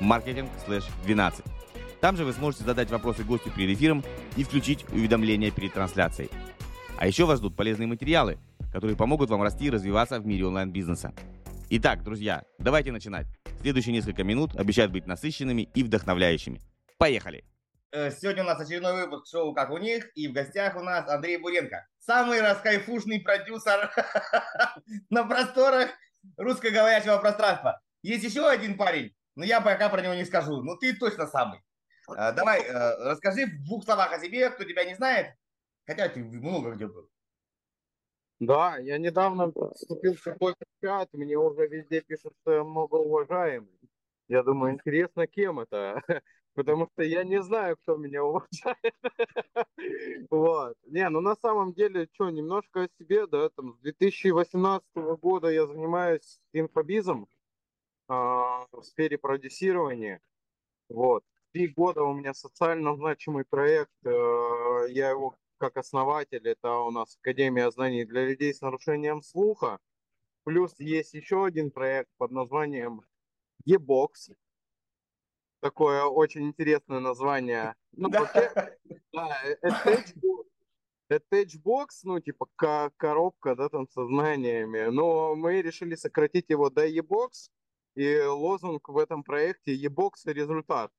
marketing/12. Там же вы сможете задать вопросы гостю перед эфиром и включить уведомления перед трансляцией. А еще вас ждут полезные материалы, которые помогут вам расти и развиваться в мире онлайн-бизнеса. Итак, друзья, давайте начинать. Следующие несколько минут обещают быть насыщенными и вдохновляющими. Поехали! Сегодня у нас очередной выпуск шоу «Как у них», и в гостях у нас Андрей Буренко, самый раскайфушный продюсер на просторах русскоговорящего пространства. Есть еще один парень, но я пока про него не скажу. Ну, ты точно самый. А, давай, э, расскажи в двух словах о себе, кто тебя не знает. Хотя ты много где был. Да, я недавно вступил в какой-то чат, мне уже везде пишут, что я многоуважаемый. Я думаю, интересно, кем это? Потому что я не знаю, кто меня уважает. Вот. Не, ну на самом деле, что, немножко о себе, да, там, с 2018 года я занимаюсь инфобизом. А, в сфере продюсирования. Вот. Три года у меня социально значимый проект. Э, я его как основатель, это у нас Академия знаний для людей с нарушением слуха. Плюс есть еще один проект под названием E-Box. Такое очень интересное название. Ну, вообще, да, Attachbox, ну, типа коробка, да, там, со знаниями. Но мы решили сократить его до E-Box и лозунг в этом проекте «Ебокс результат».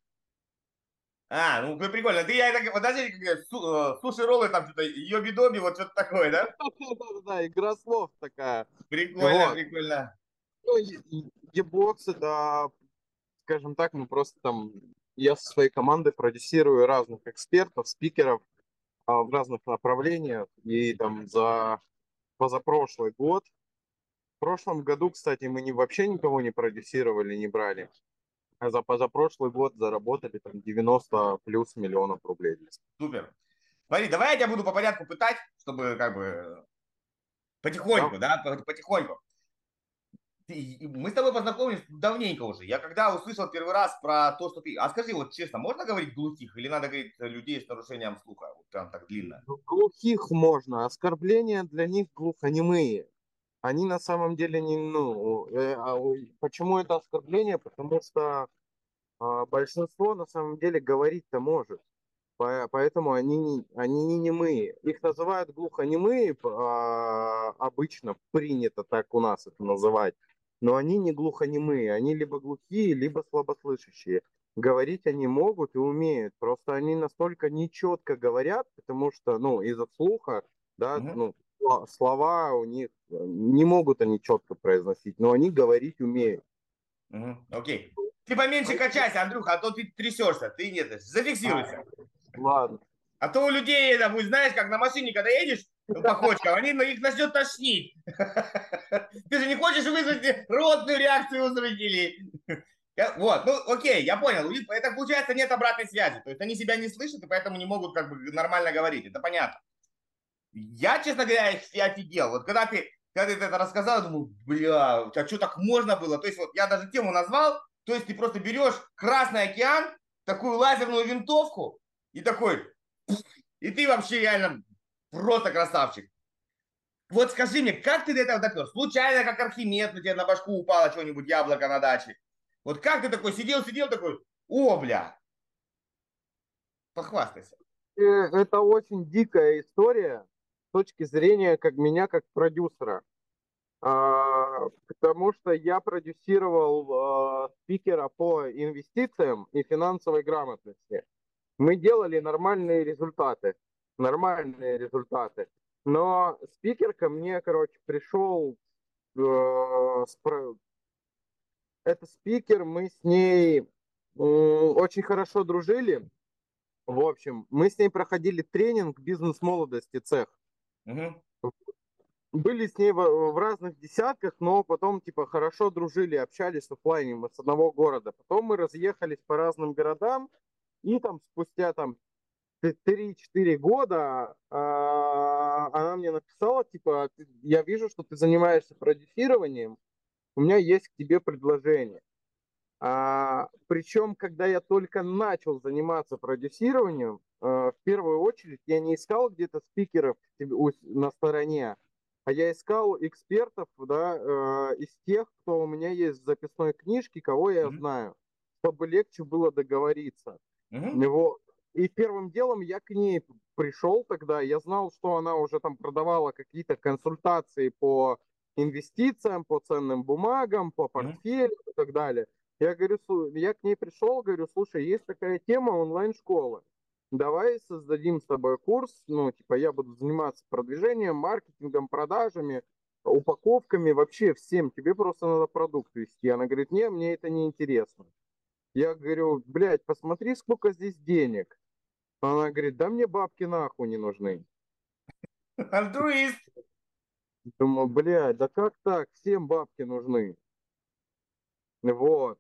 А, ну прикольно. Ты, я так, подожди, су, э, суши-роллы там что-то, йоби-доби, вот что-то такое, да? Да-да-да, игра слов такая. Прикольно, вот. прикольно. Ну, ебокс, это, скажем так, мы просто там, я со своей командой продюсирую разных экспертов, спикеров а, в разных направлениях. И там за позапрошлый год прошлом году, кстати, мы не, вообще никого не продюсировали, не брали. А за позапрошлый год заработали там 90 плюс миллионов рублей. Супер. Смотри, давай я тебя буду по порядку пытать, чтобы как бы потихоньку, да, да потихоньку. Мы с тобой познакомились давненько уже. Я когда услышал первый раз про то, что ты... А скажи, вот честно, можно говорить глухих или надо говорить людей с нарушением слуха? Вот прям так длинно. Ну, глухих можно. Оскорбления для них глухонемые они на самом деле не, ну, э, а, почему это оскорбление? Потому что а, большинство на самом деле говорить-то может. Поэтому они, не, они не немые. Их называют глухонемые, а, обычно принято так у нас это называть. Но они не глухонемые, они либо глухие, либо слабослышащие. Говорить они могут и умеют, просто они настолько нечетко говорят, потому что, ну, из-за слуха, да, угу. ну, слова у них, э, не могут они четко произносить, но они говорить умеют. Угу, окей. Ты поменьше качайся, Андрюха, а то ты трясешься, ты нет, зафиксируйся. А, ладно. А то у людей, это, знаешь, как на машине, когда едешь по кочкам, они их начнет тошнить. Ты же не хочешь вызвать ротную реакцию у зрителей. Вот, ну окей, я понял. Это получается нет обратной связи. То есть они себя не слышат и поэтому не могут как бы нормально говорить. Это понятно. Я, честно говоря, я офигел. Вот когда ты, когда ты это рассказал, я думаю, бля, а что так можно было? То есть вот я даже тему назвал, то есть ты просто берешь Красный океан, такую лазерную винтовку и такой, и ты вообще реально просто красавчик. Вот скажи мне, как ты до этого допер? Случайно, как Архимед, на тебе на башку упало что-нибудь яблоко на даче. Вот как ты такой сидел, сидел такой, о, бля. Похвастайся. Э, это очень дикая история точки зрения как меня как продюсера. А, потому что я продюсировал а, спикера по инвестициям и финансовой грамотности. Мы делали нормальные результаты. Нормальные результаты. Но спикер ко мне, короче, пришел э, это спикер, мы с ней очень хорошо дружили. В общем, мы с ней проходили тренинг бизнес-молодости цех. Угу. были с ней в, в разных десятках, но потом, типа, хорошо дружили, общались в офлайне, мы с одного города. Потом мы разъехались по разным городам, и там спустя там 3-4 года а, она мне написала, типа, я вижу, что ты занимаешься продюсированием, у меня есть к тебе предложение. А, причем, когда я только начал заниматься продюсированием, а, в первую очередь я не искал где-то спикеров на стороне, а я искал экспертов, да, э, из тех, кто у меня есть в записной книжке, кого я mm-hmm. знаю, чтобы легче было договориться. Mm-hmm. Вот. И первым делом я к ней пришел тогда, я знал, что она уже там продавала какие-то консультации по инвестициям, по ценным бумагам, по портфелю mm-hmm. и так далее. Я говорю, я к ней пришел, говорю, слушай, есть такая тема онлайн-школы давай создадим с тобой курс, ну, типа, я буду заниматься продвижением, маркетингом, продажами, упаковками, вообще всем, тебе просто надо продукт вести. Она говорит, не, мне это не интересно. Я говорю, блядь, посмотри, сколько здесь денег. Она говорит, да мне бабки нахуй не нужны. Альтруист. Думаю, блядь, да как так? Всем бабки нужны. Вот.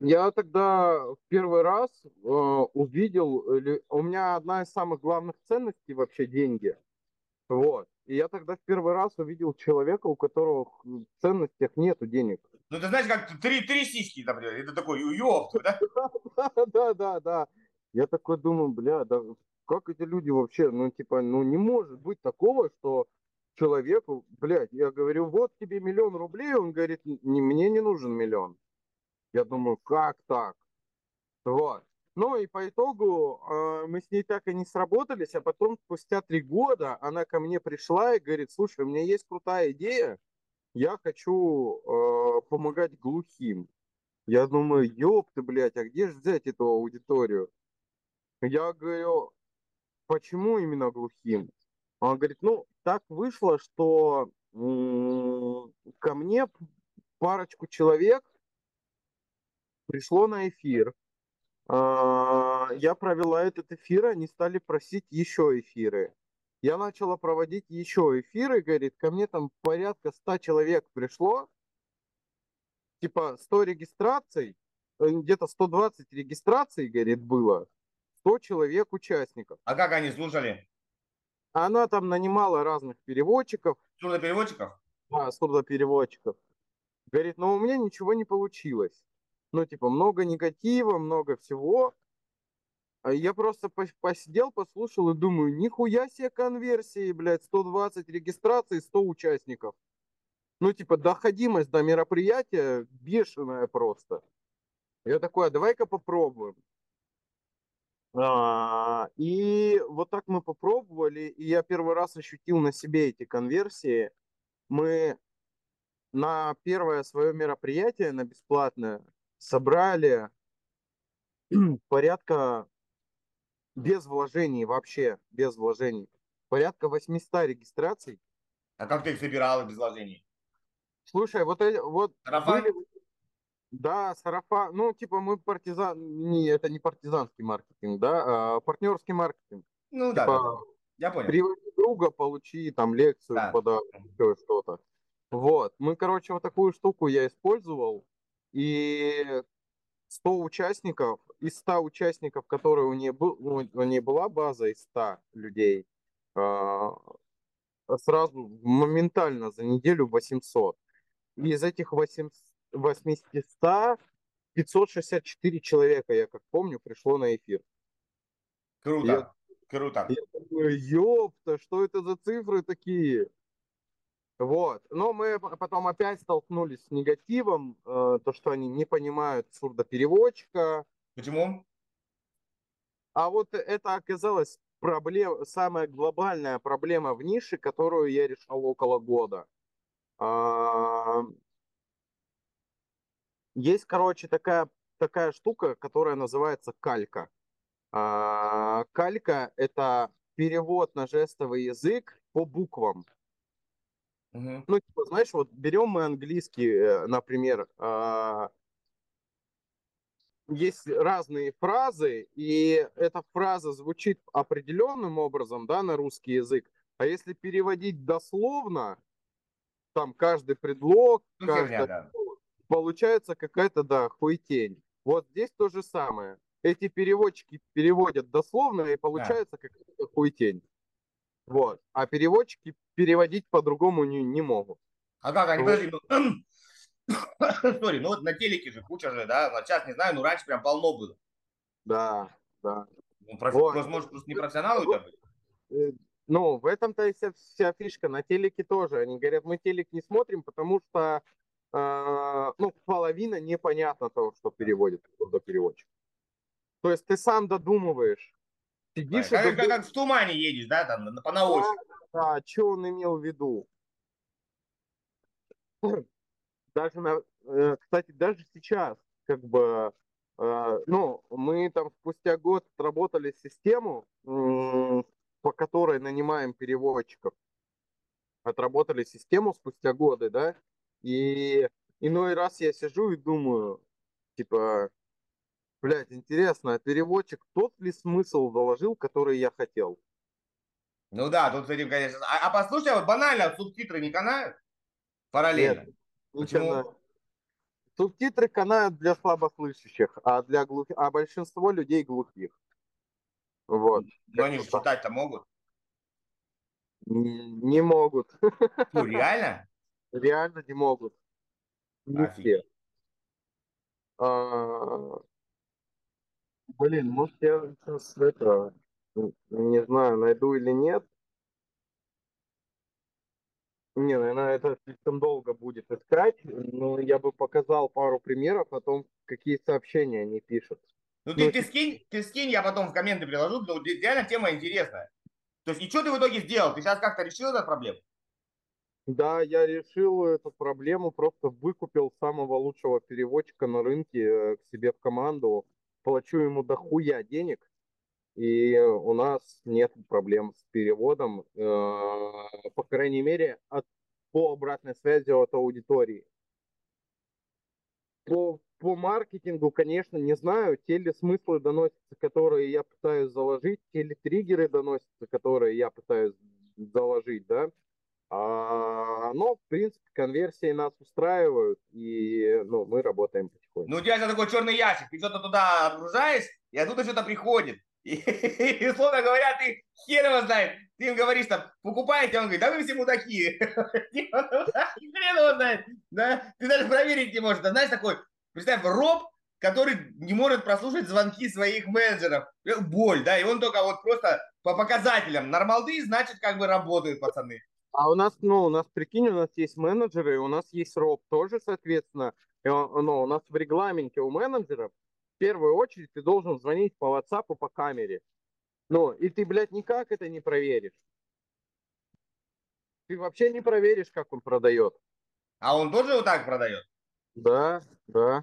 Я тогда в первый раз э, увидел, у меня одна из самых главных ценностей вообще деньги. Вот. И я тогда в первый раз увидел человека, у которого в ценностях нету денег. Ну, ты знаешь, как три, три сиськи, например. Это такой, ёпта, да? Да, да, да. Я такой думаю, бля, да как эти люди вообще, ну, типа, ну, не может быть такого, что человеку, блядь, я говорю, вот тебе миллион рублей, он говорит, не, мне не нужен миллион. Я думаю, как так? Вот. Ну и по итогу э, мы с ней так и не сработались, а потом спустя три года она ко мне пришла и говорит, слушай, у меня есть крутая идея, я хочу э, помогать глухим. Я думаю, ёб ты, блядь, а где же взять эту аудиторию? Я говорю, почему именно глухим? Он говорит, ну, так вышло, что ко мне парочку человек пришло на эфир. А, я провела этот эфир, они стали просить еще эфиры. Я начала проводить еще эфиры, говорит, ко мне там порядка 100 человек пришло, типа 100 регистраций, э, где-то 120 регистраций, говорит, было, 100 человек участников. А как они слушали? Она там нанимала разных переводчиков. Сурдопереводчиков? Да, сурдопереводчиков. Говорит, но у меня ничего не получилось. Ну, типа, много негатива, много всего. А я просто посидел, послушал и думаю, нихуя себе конверсии, блядь, 120 регистраций, 100 участников. Ну, типа, доходимость до мероприятия бешеная просто. Я такой, а давай-ка попробуем. А, и вот так мы попробовали, и я первый раз ощутил на себе эти конверсии. Мы на первое свое мероприятие, на бесплатное, собрали порядка без вложений вообще, без вложений, порядка 800 регистраций. А как ты их собирал без вложений? Слушай, вот, вот Сарафан? были, да, сарафан. Ну, типа мы партизан... Не, это не партизанский маркетинг, да, а партнерский маркетинг. Ну типа, да, я понял. Приводи друга, получи там лекцию, да. подарок, что-то. Вот. Мы, короче, вот такую штуку я использовал. И 100 участников, из 100 участников, которые у нее, был, у нее была база из 100 людей, а, сразу моментально за неделю 800. И из этих 800 800 564 человека, я как помню, пришло на эфир. Круто, я, круто. Я думаю, ёпта, что это за цифры такие? Вот. Но мы потом опять столкнулись с негативом, э, то, что они не понимают сурдопереводчика. Почему? А вот это оказалось проблем, самая глобальная проблема в нише, которую я решал около года. А, есть, короче, такая, такая штука, которая называется калька. А, калька – это перевод на жестовый язык по буквам. Угу. Ну, типа, знаешь, вот берем мы английский, э, например, а, есть разные фразы, и эта фраза звучит определенным образом, да, на русский язык. А если переводить дословно, там каждый предлог, Ну, каждое да. Получается какая-то, да, хуйтень. Вот здесь то же самое. Эти переводчики переводят дословно, и получается какая-то хуйтень. Вот. А переводчики переводить по-другому не, не могут. А как они, подожди, ну, Сори, ну вот на телеке же куча же, да, вот сейчас не знаю, ну раньше прям полно было. Да, да. Ну, профи- Вот. может, просто не профессионалы тебя были? Э, Ну, в этом-то и вся, вся фишка. На телеке тоже. Они говорят, мы телек не смотрим, потому что э, ну, половина непонятно того, что переводит до переводчик. То есть ты сам додумываешь. Сидишь и Как, додумываешь, как в тумане едешь, да, там, на- по наочь. да, что он имел в виду. Даже, на, э, кстати, даже сейчас, как бы, э, ну, мы там спустя год отработали систему, по которой нанимаем переводчиков. Отработали систему спустя годы, да, и иной раз я сижу и думаю, типа, блядь, интересно, а переводчик тот ли смысл заложил, который я хотел? Ну да, тут с этим, конечно. А, а послушай, а вот банально, субтитры не канают? Параллельно. Нет, не Почему? канает. Субтитры канают для слабослышащих, а для глух... а большинство людей глухих. Вот. Ну они же читать-то могут. Н- Не могут. Ну реально? Реально не могут. Не Офигеть. все. А, Блин, может я сейчас это, не знаю, найду или нет. Не, наверное, это слишком долго будет искать, но я бы показал пару примеров о том, какие сообщения они пишут. Ну ты, Ну, ты скинь, ты скинь, я потом в комменты приложу, де- реально тема интересная. То есть и что ты в итоге сделал? Ты сейчас как-то решил эту проблему? Да, я решил эту проблему, просто выкупил самого лучшего переводчика на рынке э, к себе в команду, плачу ему дохуя денег, и у нас нет проблем с переводом, э, по крайней мере, от, по обратной связи от аудитории. По, по маркетингу, конечно, не знаю, те ли смыслы доносятся, которые я пытаюсь заложить, те ли триггеры доносятся, которые я пытаюсь заложить, да. А, но, в принципе, конверсии нас устраивают, и ну, мы работаем потихоньку. Ну у тебя такой черный ящик, ты что-то туда отгружаешь, и оттуда что-то приходит. И, условно говоря, ты хер его знает. Ты им говоришь там, покупаете, он говорит, да вы все мудаки. Ну, Хрен его знает. Да? Ты даже проверить не можешь. Да, знаешь, такой, представь, роб, который не может прослушать звонки своих менеджеров. Боль, да, и он только вот просто по показателям. Нормалды, значит, как бы работают пацаны. А у нас, ну, у нас, прикинь, у нас есть менеджеры, у нас есть роб тоже, соответственно. И он- ну, у нас в регламенте у менеджеров в первую очередь ты должен звонить по WhatsApp, по камере. Ну, и ты, блядь, никак это не проверишь. Ты вообще не проверишь, как он продает. А он тоже вот так продает? Да, да.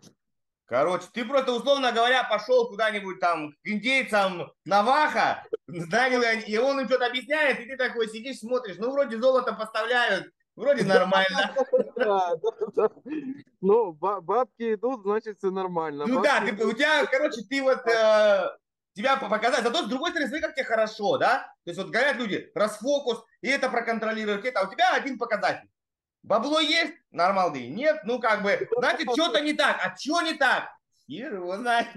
Короче, ты просто, условно говоря, пошел куда-нибудь там к индейцам Наваха, нанял, и он им что-то объясняет, и ты такой сидишь, смотришь, ну, вроде золото поставляют, вроде нормально. Ну, ба- бабки идут, значит, все нормально. Ну да, у тебя, короче, ты вот, э, тебя по- показать, зато с другой стороны, смотри, как тебе хорошо, да? То есть вот говорят люди, расфокус, и это проконтролируют, это, а у тебя один показатель. Бабло есть, нормалды, нет, ну как бы, значит, что-то не так, а что не так? Хер его знает.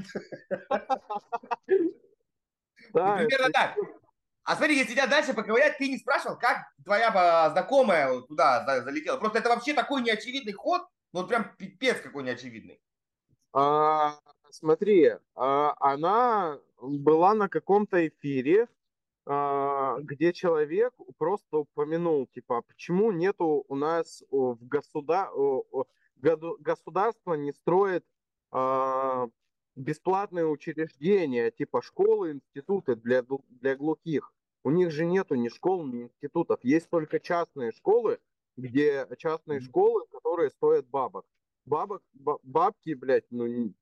Ну, примерно так. А смотри, если тебя дальше поковырять, ты не спрашивал, как твоя а, знакомая туда за- залетела. Просто это вообще такой неочевидный ход, ну вот прям пипец какой неочевидный. А, смотри, а, она была на каком-то эфире, где человек просто упомянул, типа, а почему нету у нас в государ... государство не строит а, бесплатные учреждения, типа школы, институты для, для глухих. У них же нету ни школ, ни институтов. Есть только частные школы, где частные школы, которые стоят бабок. Бабок, ба- бабки, блядь, ну,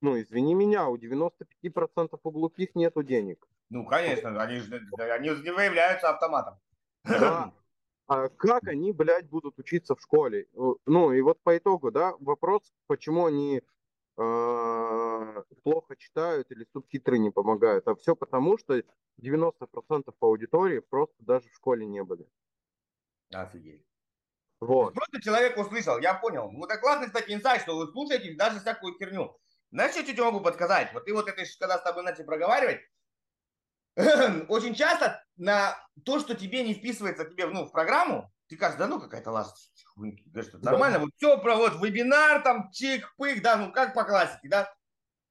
ну, извини меня, у 95% у глухих нету денег. Ну, конечно, они же они не выявляются автоматом. Да. А как они, блядь, будут учиться в школе? Э, Ну, и вот по итогу, да, вопрос, почему они э, плохо читают или субтитры не помогают. А все потому, что 90% аудитории просто даже в школе не были. Офигеть. Вот. Просто человек услышал, я понял. Ну, это классный, кстати, инсайт, что вы слушаете даже всякую херню. Знаешь, что я тебе могу подсказать? Вот ты вот это, когда с тобой начали проговаривать, очень часто на то, что тебе не вписывается тебе ну, в программу, ты кажешь, да ну какая-то ласт, говоришь, нормально, да. вот все про вот вебинар, там чик-пык, да, ну как по классике, да.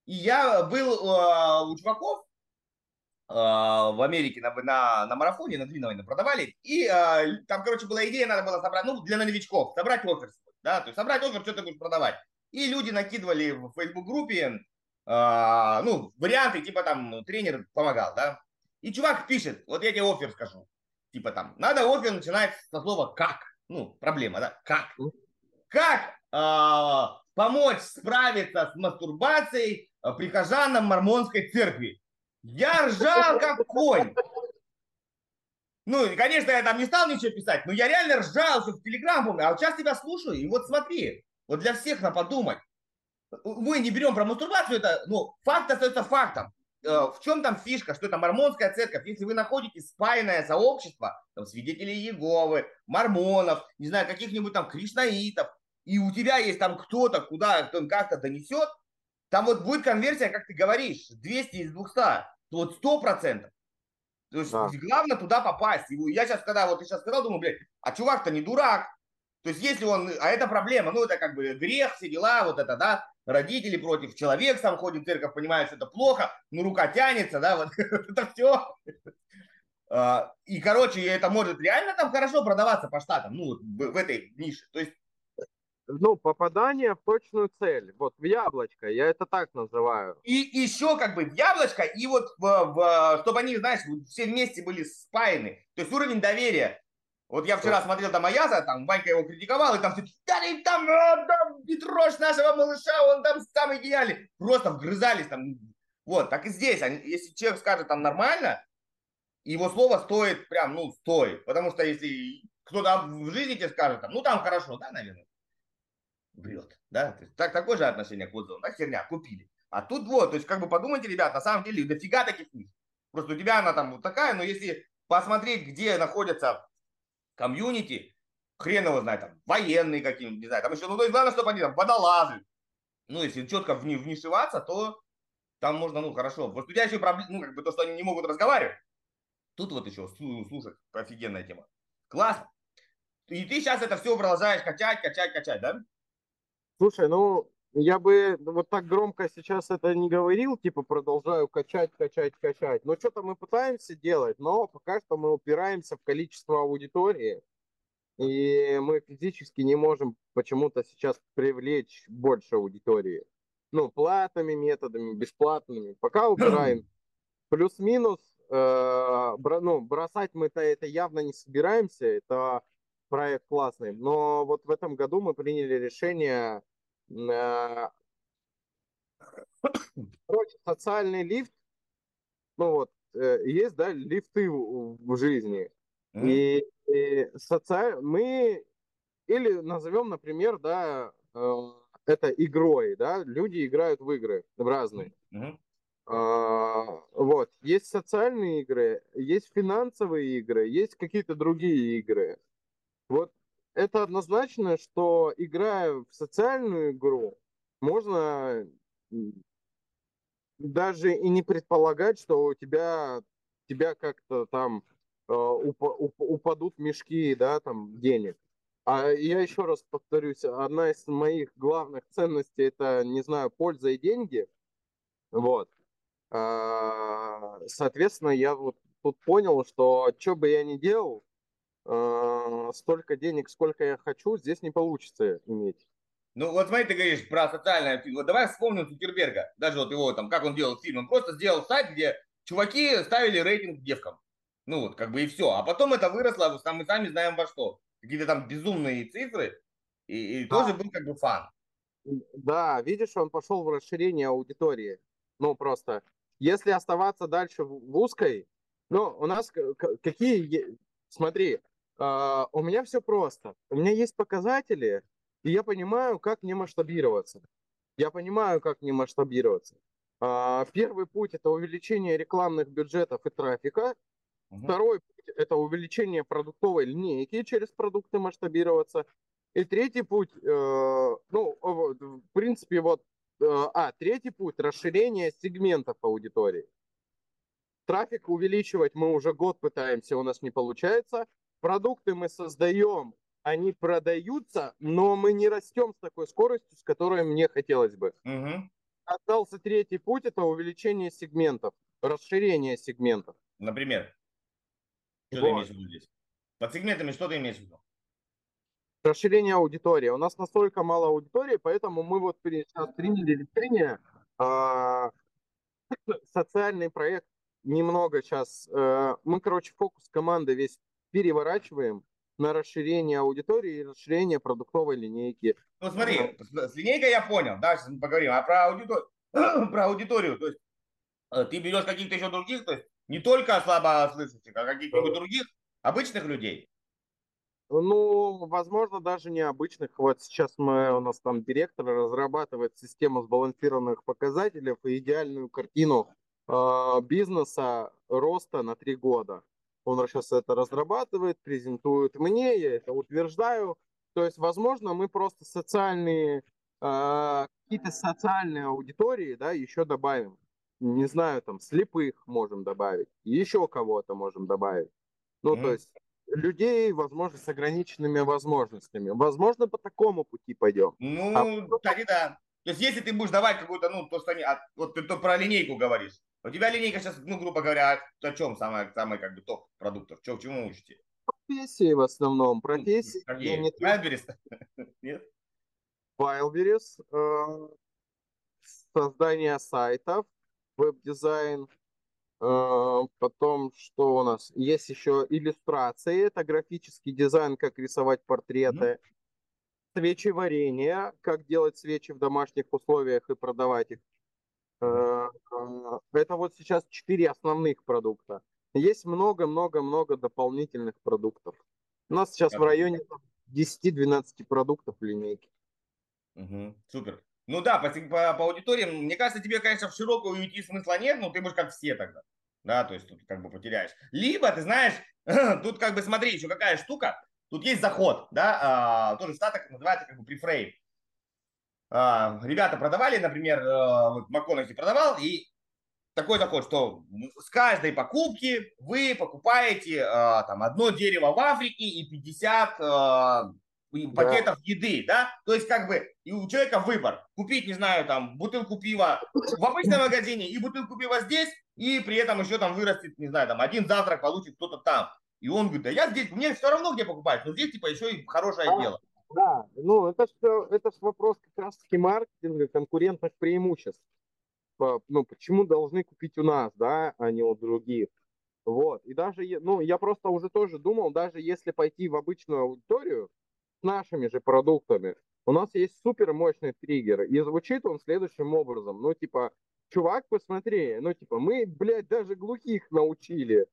И я был э, у чуваков э, в Америке на, на, на марафоне, на длинной продавали, и э, там, короче, была идея, надо было собрать, ну, для новичков, собрать офер, да, то есть собрать офер, что ты будешь продавать. И люди накидывали в Facebook-группе, э, ну, варианты, типа там тренер помогал, да. И чувак пишет, вот я тебе офер скажу, типа там, надо офер начинать со слова «как». Ну, проблема, да, как. Как э, помочь справиться с мастурбацией прихожанам мормонской церкви. Я ржал, как конь. Ну, конечно, я там не стал ничего писать, но я реально ржал, что в Телеграм помню. А вот сейчас тебя слушаю, и вот смотри, вот для всех на подумать. Мы не берем про мастурбацию, это, ну, факт остается фактом. Э, в чем там фишка, что это мормонская церковь? Если вы находите спаянное сообщество, там, свидетелей Иеговы, мормонов, не знаю, каких-нибудь там кришнаитов, и у тебя есть там кто-то, куда кто как-то донесет, там вот будет конверсия, как ты говоришь, 200 из 200, то вот 100%. То есть да. главное туда попасть. И я сейчас, когда вот ты сейчас сказал, думаю, блядь, а чувак-то не дурак. То есть если он, а это проблема, ну это как бы грех, все дела, вот это, да, родители против, человек сам ходит в церковь, понимает, что это плохо, ну рука тянется, да, вот это все. А, и, короче, это может реально там хорошо продаваться по штатам, ну, в этой нише. То есть ну, попадание в точную цель. Вот в яблочко, я это так называю. И еще как бы в яблочко, и вот в, в, чтобы они, знаешь, все вместе были спаяны. То есть уровень доверия. Вот я вчера смотрел там Аяза, там Ванька его критиковал, и там все, да, там, а, там Петрош нашего малыша, он там самый гениальный. Просто вгрызались там. Вот, так и здесь. Если человек скажет там нормально, его слово стоит прям, ну, стоит. Потому что если кто-то в жизни тебе скажет, там, ну, там хорошо, да, наверное врет. Да? То есть, так, такое же отношение к отзывам. Да, херня, купили. А тут вот, то есть как бы подумайте, ребят, на самом деле дофига таких книг. Просто у тебя она там вот такая, но если посмотреть, где находятся комьюнити, хрен его знает, там, военные какие-нибудь, не знаю, там еще, ну, то есть главное, чтобы они там водолазы. Ну, если четко в, вмешиваться, то там можно, ну, хорошо. Просто у тебя еще проблема, ну, как бы то, что они не могут разговаривать. Тут вот еще слушать, офигенная тема. Классно. И ты сейчас это все продолжаешь качать, качать, качать, да? Слушай, ну, я бы вот так громко сейчас это не говорил, типа продолжаю качать, качать, качать. Но что-то мы пытаемся делать, но пока что мы упираемся в количество аудитории. И мы физически не можем почему-то сейчас привлечь больше аудитории. Ну, платными методами, бесплатными. Пока упираем. Плюс-минус, э, ну, бросать мы-то это явно не собираемся. Это проект классный. Но вот в этом году мы приняли решение Короче, социальный лифт, ну вот, э, есть, да, лифты в, жизни. Mm-hmm. И, и соци... мы, или назовем, например, да, э, это игрой, да, люди играют в игры, в разные. Mm-hmm. А, вот, есть социальные игры, есть финансовые игры, есть какие-то другие игры. Вот это однозначно, что играя в социальную игру, можно даже и не предполагать, что у тебя, тебя как-то там э, уп, уп, упадут мешки, да, там, денег. А я еще раз повторюсь, одна из моих главных ценностей это, не знаю, польза и деньги. Вот. А, соответственно, я вот тут понял, что что бы я ни делал, э, столько денег, сколько я хочу, здесь не получится иметь. Ну вот смотри, ты говоришь про социальное Вот давай вспомним Цукерберга. Даже вот его там, как он делал фильм. Он просто сделал сайт, где чуваки ставили рейтинг девкам. Ну вот, как бы и все. А потом это выросло, мы сами знаем во что. Какие-то там безумные цифры. И, и да. тоже был как бы фан. Да, видишь, он пошел в расширение аудитории. Ну просто, если оставаться дальше в узкой, ну, у нас какие Смотри, uh, у меня все просто. У меня есть показатели, и я понимаю, как не масштабироваться. Я понимаю, как не масштабироваться. Uh, первый путь это увеличение рекламных бюджетов и трафика. Угу. Второй путь это увеличение продуктовой линейки через продукты масштабироваться. И третий путь, э, ну, в принципе, вот, э, а, третий путь, расширение сегментов аудитории. Трафик увеличивать мы уже год пытаемся, у нас не получается. Продукты мы создаем, они продаются, но мы не растем с такой скоростью, с которой мне хотелось бы. Угу. Остался третий путь, это увеличение сегментов, расширение сегментов. Например? Что вот. ты имеешь в виду здесь? Под сегментами что ты имеешь в виду? Расширение аудитории. У нас настолько мало аудитории, поэтому мы вот сейчас приняли решение э, социальный проект немного сейчас. Э, мы, короче, фокус команды весь переворачиваем на расширение аудитории и расширение продуктовой линейки. Ну смотри, с линейкой я понял, да, сейчас мы поговорим, а про аудиторию, про аудиторию, то есть э, ты берешь каких-то еще других, то есть не только слабослышащих, а каких-нибудь других обычных людей. Ну, возможно, даже необычных. Вот сейчас мы, у нас там директор разрабатывает систему сбалансированных показателей и идеальную картину э, бизнеса роста на три года. Он сейчас это разрабатывает, презентует мне, я это утверждаю. То есть, возможно, мы просто социальные, э, какие-то социальные аудитории, да, еще добавим. Не знаю, там, слепых можем добавить, еще кого-то можем добавить. Ну, mm-hmm. то есть, людей, возможно, с ограниченными возможностями. Возможно, по такому пути пойдем. Ну, а... кстати, да. То есть, если ты будешь давать какую-то, ну, то, что они, а, вот ты то про линейку говоришь. У тебя линейка сейчас, ну, грубо говоря, о чем самое, самое как бы топ продуктов? Что, чему учите? Профессии в основном. Профессии. Какие? Не... Wildberries? Нет? Wildberries. Э, создание сайтов, веб-дизайн, Э, потом, что у нас? Есть еще иллюстрации, это графический дизайн, как рисовать портреты. Mm-hmm. Свечи варенья, как делать свечи в домашних условиях и продавать их. Э, э, это вот сейчас четыре основных продукта. Есть много-много-много дополнительных продуктов. У нас сейчас в районе 10-12 продуктов в линейке. Угу, супер. Ну да, по, по, по аудитории, мне кажется, тебе, конечно, в широкую уйти смысла нет, но ты будешь как все тогда. Да, то есть тут как бы потеряешь. Либо, ты знаешь, тут как бы смотри, еще какая штука, тут есть заход, да, а, тоже в Штатах называется как бы префрейм. А, ребята продавали, например, а, вот МакКонахи продавал, и такой заход, что с каждой покупки вы покупаете а, там одно дерево в Африке и 50 а, пакетов да. еды, да, то есть как бы и у человека выбор, купить, не знаю, там, бутылку пива в обычном магазине и бутылку пива здесь, и при этом еще там вырастет, не знаю, там, один завтрак получит кто-то там. И он говорит, да я здесь, мне все равно где покупать, но здесь типа еще и хорошее а, дело. Да, ну это же это вопрос как раз таки маркетинга, конкурентных преимуществ. Ну, почему должны купить у нас, да, а не у других. Вот. И даже, ну, я просто уже тоже думал, даже если пойти в обычную аудиторию, с нашими же продуктами. У нас есть супер мощный триггер, и звучит он следующим образом. Ну, типа, чувак, посмотри, ну, типа, мы, блядь, даже глухих научили.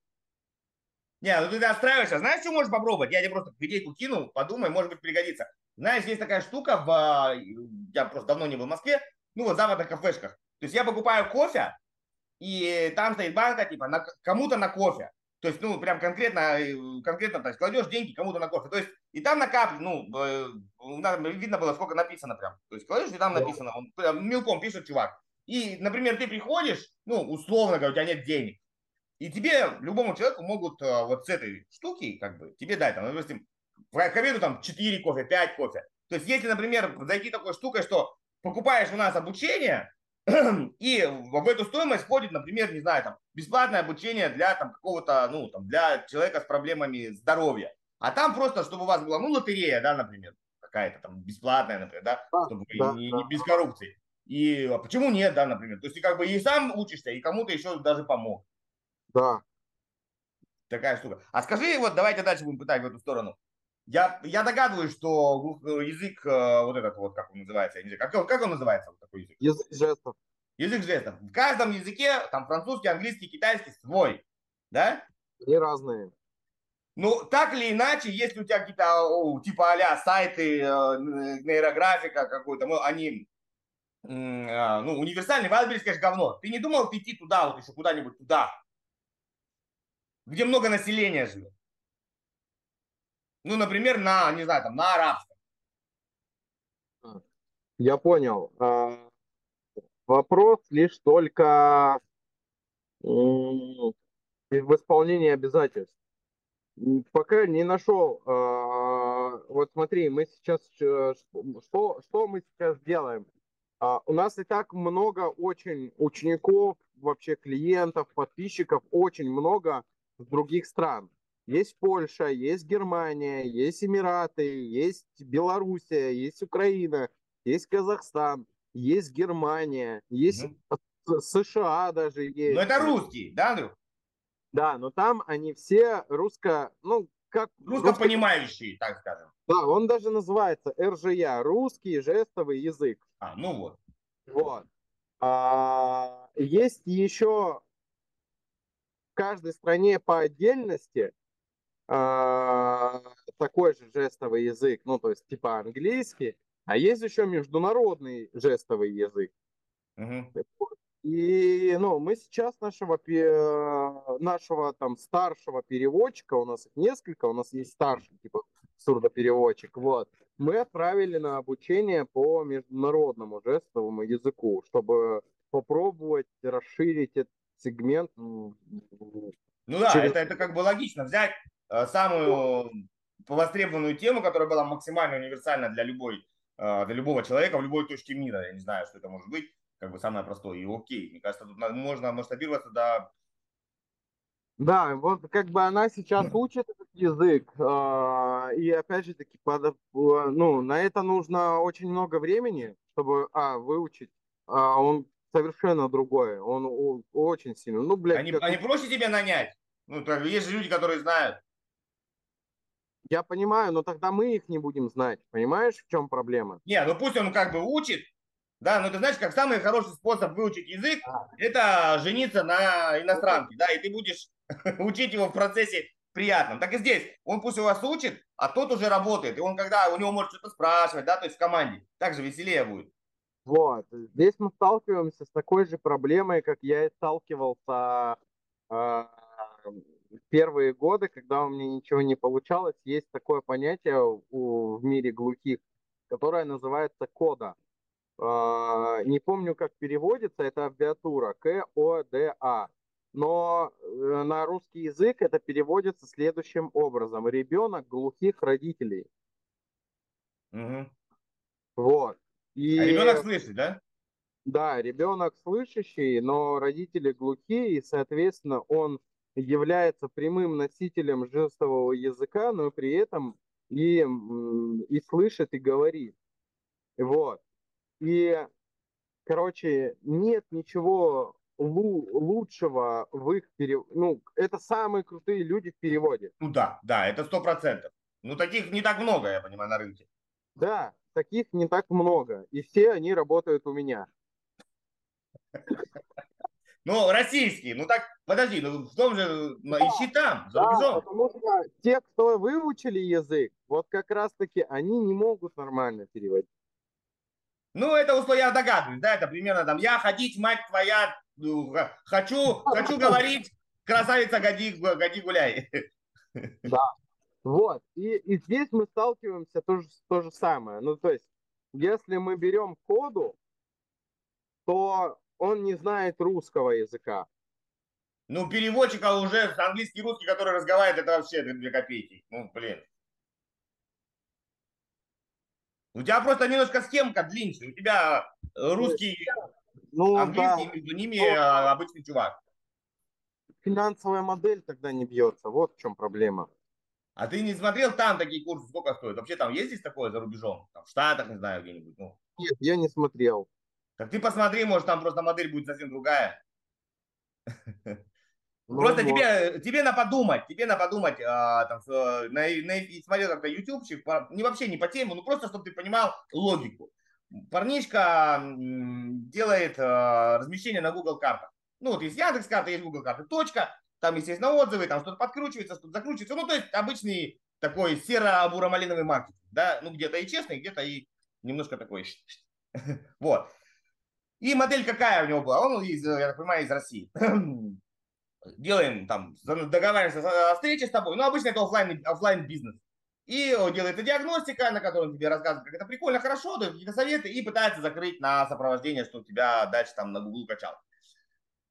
Не, ну ты настраиваешься. Знаешь, что можешь попробовать? Я тебе просто идейку кинул, подумай, может быть, пригодится. Знаешь, есть такая штука, в... я просто давно не был в Москве, ну, вот в западных кафешках. То есть я покупаю кофе, и там стоит банка, типа, на... кому-то на кофе. То есть, ну, прям конкретно, э, конкретно, то есть, кладешь деньги кому-то на кофе. То есть, и там накапли, ну, э, видно было, сколько написано прям. То есть, кладешь, и там написано, он прям мелком пишет чувак. И, например, ты приходишь, ну, условно говоря, у тебя нет денег. И тебе, любому человеку могут э, вот с этой штуки, как бы, тебе дать, там, допустим, к обеду там 4 кофе, 5 кофе. То есть, если, например, зайти такой штукой, что покупаешь у нас обучение, и в эту стоимость входит, например, не знаю, там, бесплатное обучение для там какого-то, ну, там, для человека с проблемами здоровья. А там просто, чтобы у вас была, ну, лотерея, да, например, какая-то там бесплатная, например, да, чтобы да, не, не без коррупции. И а почему нет, да, например. То есть ты как бы и сам учишься, и кому-то еще даже помог. Да. Такая штука. А скажи, вот давайте дальше будем пытать в эту сторону. Я, я догадываюсь, что язык, э, вот этот вот, как он называется, я не знаю, как, как он называется, вот такой язык? Язык жестов. Язык жестов. В каждом языке, там, французский, английский, китайский свой, да? Они разные. Ну, так или иначе, если у тебя какие-то, типа а сайты, э, нейрографика какой-то, ну, они, а, ну, универсальный, Wildberries, конечно, говно. Ты не думал идти туда, вот еще куда-нибудь туда, где много населения живет? Ну, например, на, не знаю, там, на арабском. Я понял. А, вопрос лишь только в исполнении обязательств. Пока не нашел. а, Вот смотри, мы сейчас э, что, что мы сейчас делаем? А, У нас и так много очень учеников, вообще клиентов, подписчиков, очень много других стран. Есть Польша, есть Германия, есть Эмираты, есть Белоруссия, есть Украина, есть Казахстан, есть Германия, есть. С- США даже есть. Но это русские, да, Андрюх? Да, но там они все русско, ну, как русско- Русскопонимающие, так скажем. Да, он даже называется РЖЯ, русский жестовый язык. А, ну вот. Вот. А, есть еще каждой стране по отдельности а, такой же жестовый язык, ну, то есть типа английский, а есть еще международный жестовый язык. Мгм. И, ну, мы сейчас нашего, нашего там старшего переводчика, у нас их несколько, у нас есть старший, типа, сурдопереводчик, вот, мы отправили на обучение по международному жестовому языку, чтобы попробовать расширить сегмент. м, Ну да, Через- это, это как бы логично. Взять э, самую востребованную тему, которая была максимально универсальна для любой, э, для любого человека в любой точке мира. Я не знаю, что это может быть. Как бы самое простое. И окей. Мне кажется, тут можно масштабироваться до... Да, вот как бы она сейчас учит этот язык, а, и опять же таки, под- ну, на это нужно очень много времени, чтобы, а, выучить, а он совершенно другой, он очень сильный, ну, блядь, Они, как- они проще тебя нанять. Ну, так, есть же люди, которые знают. я понимаю, но тогда мы их не будем знать, понимаешь, в чем проблема? Не, ну пусть он как бы учит, да, но ты знаешь, как самый хороший способ выучить язык, это жениться на иностранке, да, и ты будешь учить его в процессе приятном. Так и здесь, он пусть у вас учит, а тот уже работает, и он когда, у него может что-то спрашивать, да, то есть в команде, так же веселее будет. Вот, здесь мы сталкиваемся с такой же проблемой, как я и сталкивался в первые годы, когда у меня ничего не получалось. Есть такое понятие у- в мире глухих, которое называется кода. А, Не помню, как переводится, это аббиатура К-О-Д-А. Но э, на русский язык это переводится следующим образом. Ребенок глухих родителей. Мгм. Вот. И... А ребенок слышит, да? Да, ребенок слышащий, но родители глухие, и, соответственно, он является прямым носителем жестового языка, но при этом и, и слышит, и говорит. Вот. И, короче, нет ничего лу- лучшего в их переводе. Ну, это самые крутые люди в переводе. Ну да, да, это сто процентов. Ну таких не так много, я понимаю, на рынке. Да, таких не так много. И все они работают у меня. Ну, российские, ну так, подожди, ну в том же, ну, ищи там, за Да, рубежом. потому что те, кто выучили язык, вот как раз-таки они не могут нормально переводить. Ну, это условия я догадываюсь, да, это примерно там, я ходить, мать твоя, ну, хочу, хочу говорить, красавица, годи, годи гуляй. Вот. И, и здесь мы сталкиваемся то же, то же самое. Ну, то есть, если мы берем коду, то он не знает русского языка. Ну, переводчика уже английский русский, который разговаривает, это вообще две копейки. Ну, блин. У тебя просто немножко схемка длиннее. У тебя э, русский, Ну, английский, да, между ними э, обычный чувак. финансовая модель тогда не бьется. Вот в чем проблема. А ты не смотрел там такие курсы, сколько стоят? Вообще там есть здесь такое за рубежом? Там, в Штатах, не знаю, где-нибудь. Ну, Нет, я не смотрел. так ты посмотри, может, там просто модель будет совсем другая. Ну, Просто вот. тебе, тебе на подумать, тебе на подумать, а, там, на, на, и смотрел как-то ютубчик, не вообще не по теме, ну просто, чтобы ты понимал логику. Парнишка делает а, размещение на Google картах. Ну вот есть Яндекс карта, есть Google карты, точка, там, естественно, отзывы, там что-то подкручивается, что-то закручивается. Ну, то есть обычный такой серо-буро-малиновый маркетинг, да, ну где-то и честный, где-то и немножко такой. Вот. И модель какая у него была? Он, из, я так понимаю, из России. Делаем там, договариваемся о встрече с тобой. Ну, обычно это офлайн, офлайн бизнес. И делается диагностика, на которой он тебе рассказывает, как это прикольно, хорошо, дает какие-то советы и пытается закрыть на сопровождение, что тебя дальше там на Google качал.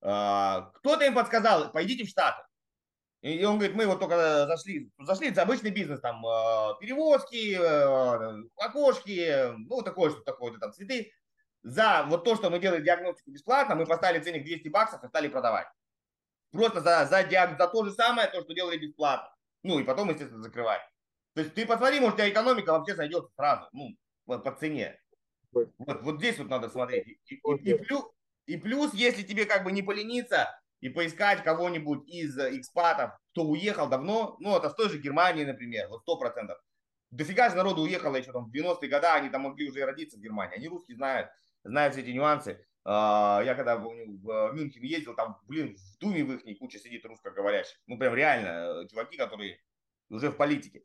А, кто-то им подсказал, пойдите в Штаты. И он говорит, мы вот только зашли, зашли за обычный бизнес, там а, перевозки, а, окошки, ну такое, что такое, там цветы. За вот то, что мы делали диагностику бесплатно, мы поставили ценник 200 баксов и стали продавать. Просто за, за, диаг, за то же самое, то, что делали бесплатно. Ну и потом, естественно, закрывать. То есть ты посмотри, может, у тебя экономика вообще зайдет сразу, ну, по, по цене. Вот, вот здесь вот надо смотреть. И, и, и, плюс, и плюс, если тебе как бы не полениться и поискать кого-нибудь из экспатов, кто уехал давно, ну, это с той же Германии, например, вот сто процентов. Дофига же народу уехало еще там в 90-е годы, они там могли уже родиться в Германии. Они русские знают, знают все эти нюансы. А, я когда в Мюнхен ездил, там, блин, в Думе в их куча сидит русскоговорящих. Ну, прям реально, э, чуваки, которые уже в политике.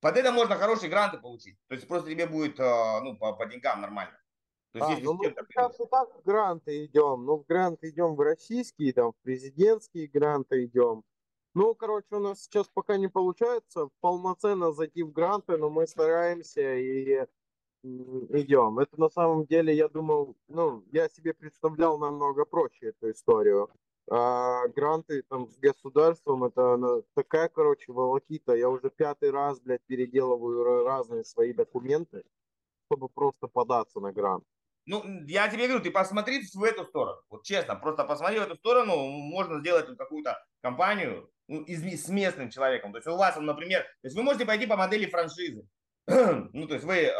Под это можно хорошие гранты получить. То есть просто тебе будет, э, ну, по, по деньгам нормально. То есть, а, если ну мы сейчас и так в гранты идем. Ну, в гранты идем в российские, там, в президентские гранты идем. Ну, короче, у нас сейчас пока не получается полноценно зайти в гранты, но мы стараемся и идем. Это на самом деле, я думал, ну, я себе представлял намного проще эту историю. А гранты там с государством, это она, такая, короче, волокита. Я уже пятый раз, блядь, переделываю разные свои документы, чтобы просто податься на грант. Ну, я тебе говорю, ты посмотри в эту сторону. Вот честно, просто посмотри в эту сторону. Можно сделать какую-то компанию ну, из, с местным человеком. То есть у вас, например, то есть вы можете пойти по модели франшизы. ну, то есть вы э,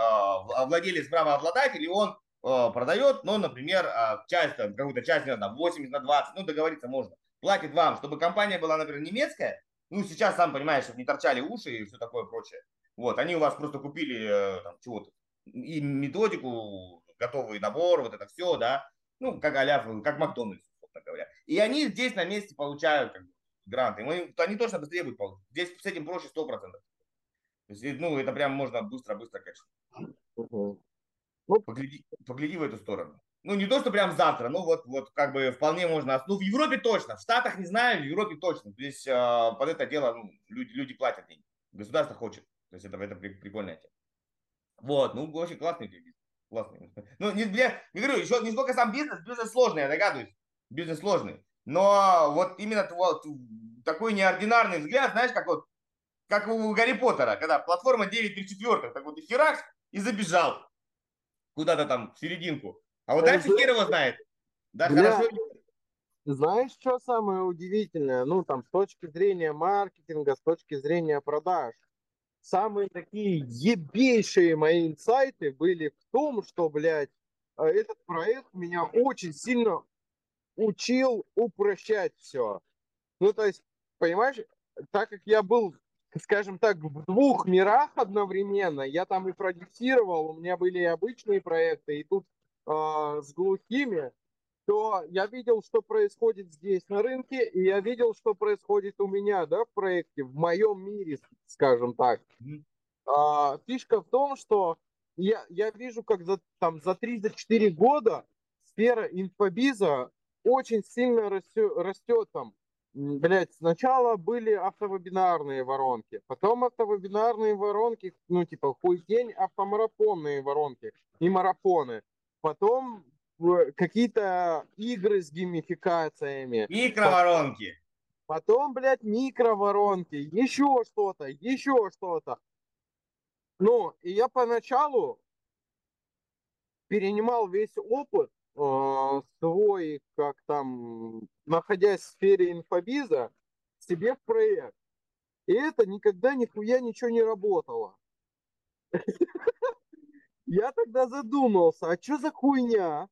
владелец правообладатель, и он э, продает, но, например, э, часть, какую-то часть, не знаю, 80 на 20, ну, договориться можно. Платит вам, чтобы компания была, например, немецкая, ну, сейчас, сам понимаешь, чтобы не торчали уши и все такое прочее. Вот, они у вас просто купили там чего-то, и методику, готовый набор, вот это все, да, ну, как а как Макдональдс, собственно говоря. И они здесь на месте получают как бы, гранты. Мы, они точно быстрее будут получать. Здесь с этим проще 100%. То есть, ну, это прям можно быстро-быстро качать. Угу. Погляди, погляди в эту сторону. Ну, не то, что прям завтра, ну, вот, вот как бы вполне можно. Ну, в Европе точно, в Штатах не знаю, в Европе точно. Здесь э, под это дело ну, люди, люди платят деньги. Государство хочет. То есть это, это прикольная тема. Вот, ну, очень классный бизнес. Классный. Ну, не, я, не говорю, еще не сколько сам бизнес, бизнес сложный, я догадываюсь. Бизнес сложный. Но вот именно вот, такой неординарный взгляд, знаешь, как вот как у Гарри Поттера, когда платформа 9 3 4, так вот и херакс, и забежал куда-то там в серединку. А вот дальше хер его знает. Да, Бля, хорошо. Знаешь, что самое удивительное? Ну, там, с точки зрения маркетинга, с точки зрения продаж. Самые такие ебейшие мои инсайты были в том, что, блядь, э, этот проект меня очень сильно учил упрощать все. Ну, то есть, понимаешь, так как я был скажем так, в двух мирах одновременно. Я там и продюсировал, у меня были и обычные проекты, и тут э, с глухими, то я видел, что происходит здесь на рынке, и я видел, что происходит у меня, да, в проекте, в моем мире, скажем так. А, фишка в том, что я, я вижу, как за, там, за 3-4 года сфера инфобиза очень сильно растет, растет там блядь, сначала были автовебинарные воронки, потом автовебинарные воронки, ну, типа, хуй день, автомарафонные воронки и марафоны. Потом какие-то игры с геймификациями. Микроворонки. Потом, блядь, микроворонки, еще что-то, еще что-то. Ну, и я поначалу перенимал весь опыт э, свой, как там, находясь в сфере инфобиза, себе в проект. И это никогда нихуя ничего не работало. Я тогда задумался, а что за хуйня?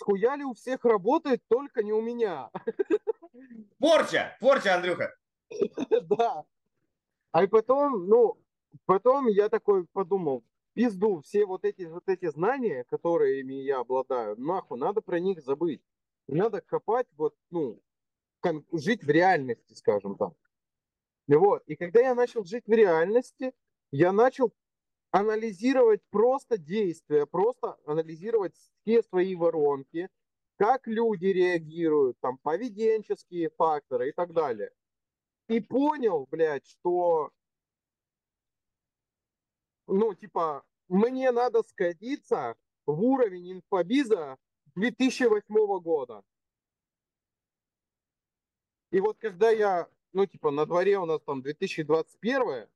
Схуя ли у всех работает, только не у меня? Порча! Порча, Андрюха! Да. А потом, ну, потом я такой подумал, пизду все вот эти вот эти знания, которыми я обладаю, нахуй, надо про них забыть. Надо копать вот, ну, жить в реальности, скажем так. Вот. И когда я начал жить в реальности, я начал анализировать просто действия, просто анализировать все свои воронки, как люди реагируют, там, поведенческие факторы и так далее. И понял, блядь, что ну, типа, мне надо скатиться в уровень инфобиза 2008 года. И вот когда я, ну, типа, на дворе у нас там 2021,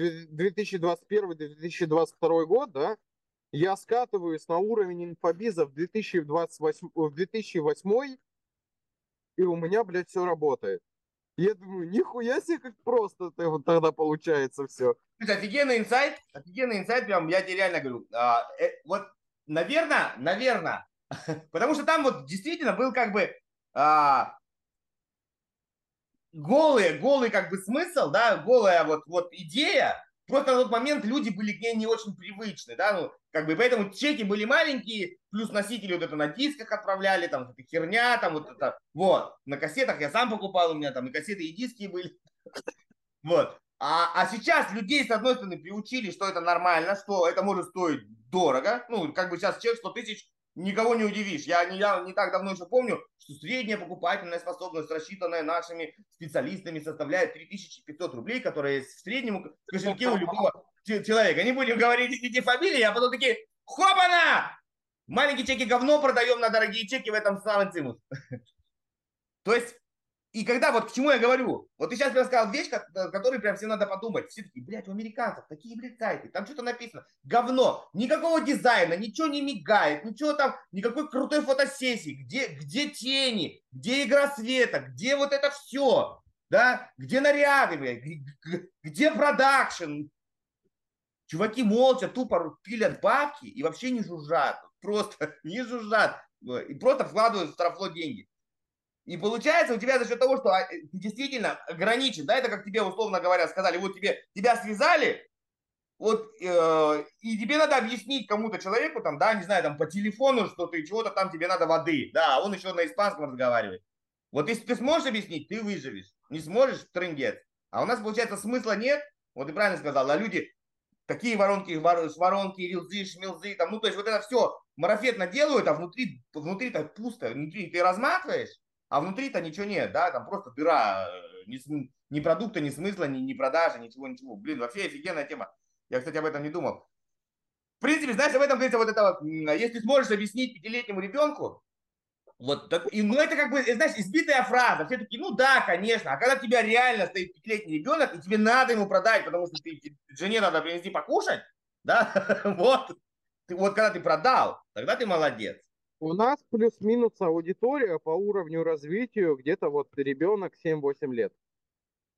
2021-2022 год, да, я скатываюсь на уровень инфобиза в 2028, в 2008, и у меня, блядь, все работает. Я думаю, нихуя себе, как просто тогда получается все. Офигенный инсайт, офигенный инсайт, прям, я тебе реально говорю. А, э, вот, наверное, наверное, потому что там вот действительно был как бы а, голый, голый как бы смысл, да, голая вот, вот идея, просто на тот момент люди были к ней не очень привычны, да, ну, как бы, поэтому чеки были маленькие, плюс носители вот это на дисках отправляли, там, эта херня, там, вот это, вот, на кассетах я сам покупал, у меня там и кассеты, и диски были, вот. А, а сейчас людей, с одной стороны, приучили, что это нормально, что это может стоить дорого, ну, как бы сейчас чек 100 тысяч никого не удивишь. Я не, я не так давно еще помню, что средняя покупательная способность, рассчитанная нашими специалистами, составляет 3500 рублей, которые в среднем в кошельке у любого человека. Не будем говорить эти фамилии, а потом такие, хопана! Маленькие чеки говно продаем на дорогие чеки в этом самом цимус. То есть и когда, вот к чему я говорю, вот ты сейчас рассказал вещь, которую прям всем надо подумать. Все такие, блядь, у американцев такие, блядь, сайты, там что-то написано. Говно, никакого дизайна, ничего не мигает, ничего там, никакой крутой фотосессии. Где, где тени, где игра света, где вот это все, да, где наряды, блядь, где, продакшн. Чуваки молча, тупо пилят бабки и вообще не жужжат. Просто не жужжат. И просто вкладывают в трафло деньги. И получается у тебя за счет того, что а, ты действительно ограничен, да, это как тебе, условно говоря, сказали, вот тебе, тебя связали, вот, э, и тебе надо объяснить кому-то человеку, там, да, не знаю, там, по телефону, что ты чего-то там, тебе надо воды, да, а он еще на испанском разговаривает. Вот если ты сможешь объяснить, ты выживешь. Не сможешь, трындец. А у нас, получается, смысла нет, вот ты правильно сказал, а люди такие воронки, воронки, рилзы, шмилзы, там, ну, то есть вот это все марафетно делают, а внутри, внутри-то пусто, внутри ты разматываешь, а внутри-то ничего нет, да, там просто дыра, э, ни, ни продукта, ни смысла, ни, ни продажи, ничего, ничего. Блин, вообще офигенная тема. Я, кстати, об этом не думал. В принципе, знаешь, об этом говорится вот это вот, если сможешь объяснить пятилетнему ребенку, вот, так, и, ну, это как бы, знаешь, избитая фраза. Все такие, ну да, конечно. А когда у тебя реально стоит пятилетний ребенок, и тебе надо ему продать, потому что ты, жене надо принести покушать, да, вот, ты, вот когда ты продал, тогда ты молодец. У нас плюс-минус аудитория по уровню развития где-то вот ребенок 7-8 лет.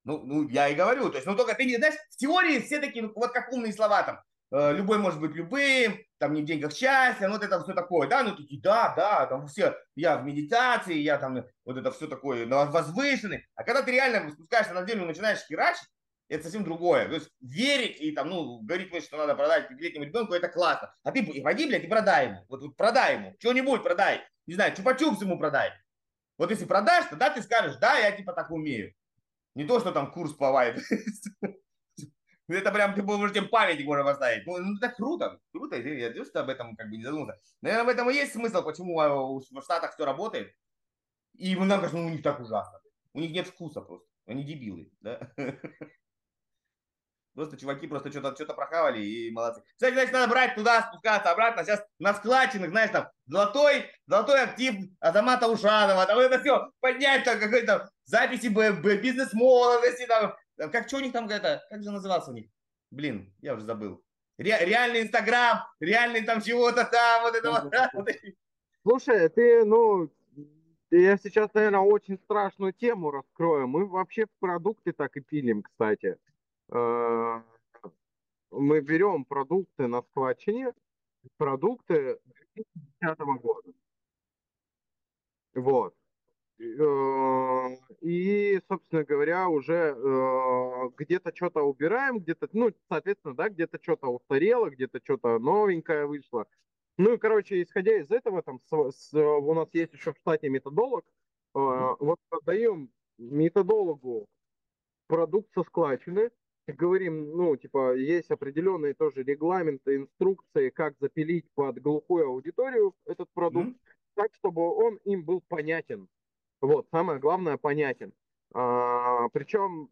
Ну, ну, я и говорю, то есть, ну, только ты не знаешь, в теории все такие, вот как умные слова там, э, любой может быть любым, там не в деньгах счастья, ну, вот это все такое, да, ну, такие, да, да, там все, я в медитации, я там, вот это все такое, возвышенный, а когда ты реально спускаешься на землю, начинаешь херачить, это совсем другое. То есть верить и там, ну, говорить что надо продать пятилетнему ребенку, это классно. А ты пойди, блядь, и продай ему. Вот, вот продай ему. Что-нибудь продай. Не знаю, чупа-чупс ему продай. Вот если продашь, тогда ты скажешь, да, я типа так умею. Не то, что там курс плавает. Это прям ты можешь тем памятник можно поставить. Ну, ну, это круто. Круто. Я просто об этом как бы не задумался. Наверное, в этом и есть смысл, почему в Штатах все работает. И нам кажется, ну, у них так ужасно. У них нет вкуса просто. Они дебилы. Да? Просто чуваки просто что-то что прохавали и молодцы. Кстати, значит, надо брать туда, спускаться обратно. Сейчас на складчинах, знаешь, там, золотой, золотой актив Азамата Ушанова, там это все, поднять там какой-то записи бизнес-молодости, там, как что у них там, это, как же назывался у них? Блин, я уже забыл. Ре, реальный Инстаграм, реальный там чего-то там, вот это вот. Слушай, ты, ну, я сейчас, наверное, очень страшную тему раскрою. Мы вообще в продукты так и пилим, кстати. Э, мы берем продукты на складчине, продукты 2010 года. Вот. Э, и, собственно говоря, уже э, где-то что-то убираем, где-то, ну, соответственно, да, где-то что-то устарело, где-то что-то новенькое вышло. Ну и, короче, исходя из этого, там с, с, у нас есть еще в штате методолог. Вот отдаем методологу продукт со складчины, говорим, ну, типа, есть определенные тоже регламенты, инструкции, как запилить под глухую аудиторию этот продукт, mm-hmm. так, чтобы он им был понятен. Вот, самое главное, понятен. А, причем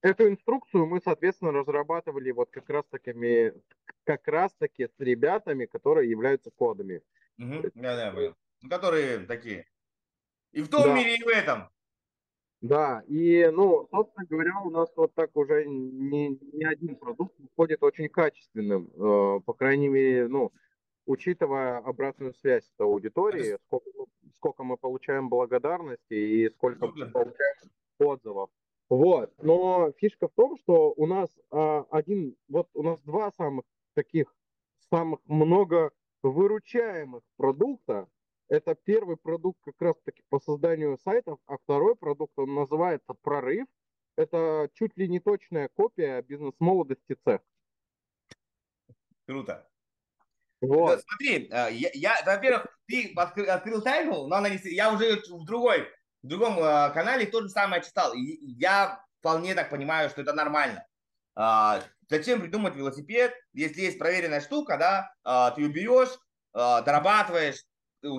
эту инструкцию мы, соответственно, разрабатывали вот как раз такими, как раз таки с ребятами, которые являются кодами. Угу. Да, да. Ну, которые такие. И в том да. мире, и в этом. Да, и, ну, собственно говоря, у нас вот так уже не, не один продукт выходит очень качественным, э, по крайней мере, ну, учитывая обратную связь от аудитории, сколько, сколько мы получаем благодарности и сколько мы получаем отзывов. Вот. Но фишка в том, что у нас а, один, вот у нас два самых таких, самых много выручаемых продукта, это первый продукт как раз-таки по созданию сайтов, а второй продукт, он называется «Прорыв». Это чуть ли не точная копия бизнес-молодости цех. Круто. Вот. Смотри, э, я, я во-первых, ты открыл, открыл тайну, но она не, я уже в другой, в другом э, канале то же самое читал. И я вполне так понимаю, что это нормально. А, зачем придумать велосипед, если есть проверенная штука, да, а, ты ее берешь, а, дорабатываешь,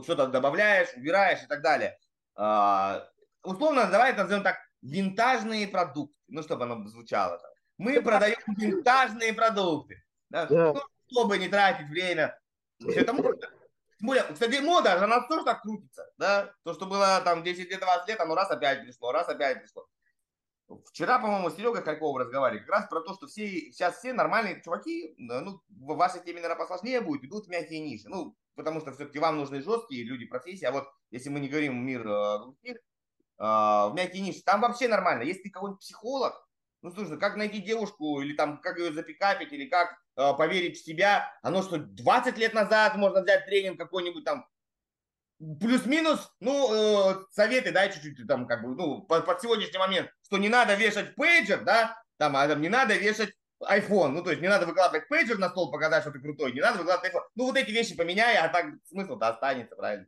что-то добавляешь, убираешь и так далее. А, условно, давай назовем так, винтажные продукты, ну, чтобы оно звучало. Мы продаем винтажные продукты, да? Ну, чтобы не тратить время. Это можно. Тем более, кстати, мода, она тоже так крутится, да? То, что было там 10 лет, 20 лет, оно раз опять пришло, раз опять пришло. Вчера, по-моему, с Серегой Харьковым разговаривали как раз про то, что все, сейчас все нормальные чуваки, ну, в вашей теме, наверное, посложнее будет, идут в мягкие ниши. Ну, потому что все-таки вам нужны жесткие люди профессии, а вот если мы не говорим мир э, глухих, э, в мягкие ниши, там вообще нормально. Если ты какой-нибудь психолог, ну, слушай, как найти девушку, или там, как ее запикапить, или как э, поверить в себя, оно что, 20 лет назад можно взять тренинг какой-нибудь там, плюс-минус, ну, э, советы, да, чуть-чуть там, как бы, ну, под, под сегодняшний момент, что не надо вешать пейджер, да, там, а там не надо вешать iPhone. Ну, то есть не надо выкладывать пейджер на стол, показать, что ты крутой. Не надо выкладывать iPhone. Ну, вот эти вещи поменяй, а так смысл-то останется, правильно?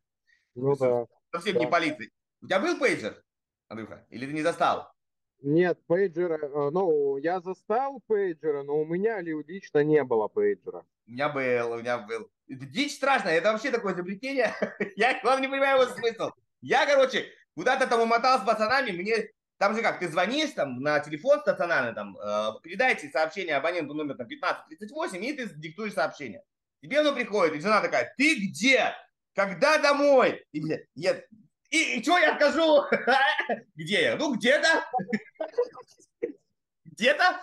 Ну, да. Совсем да. не полиции. У тебя был пейджер, Андрюха? Или ты не застал? Нет, пейджера, э, ну, я застал пейджера, но у меня лично не было пейджера. У меня был, у меня был. Это дичь страшная, это вообще такое изобретение. я, главное, не понимаю его смысл. Я, короче, куда-то там умотал с пацанами, мне там же как, ты звонишь там на телефон стационарный, там, э, передайте сообщение абоненту номер там, 1538, и ты диктуешь сообщение. Тебе оно приходит, и жена такая, ты где? Когда домой? И, я, и, и что я скажу? Где я? Ну, где-то. Где-то.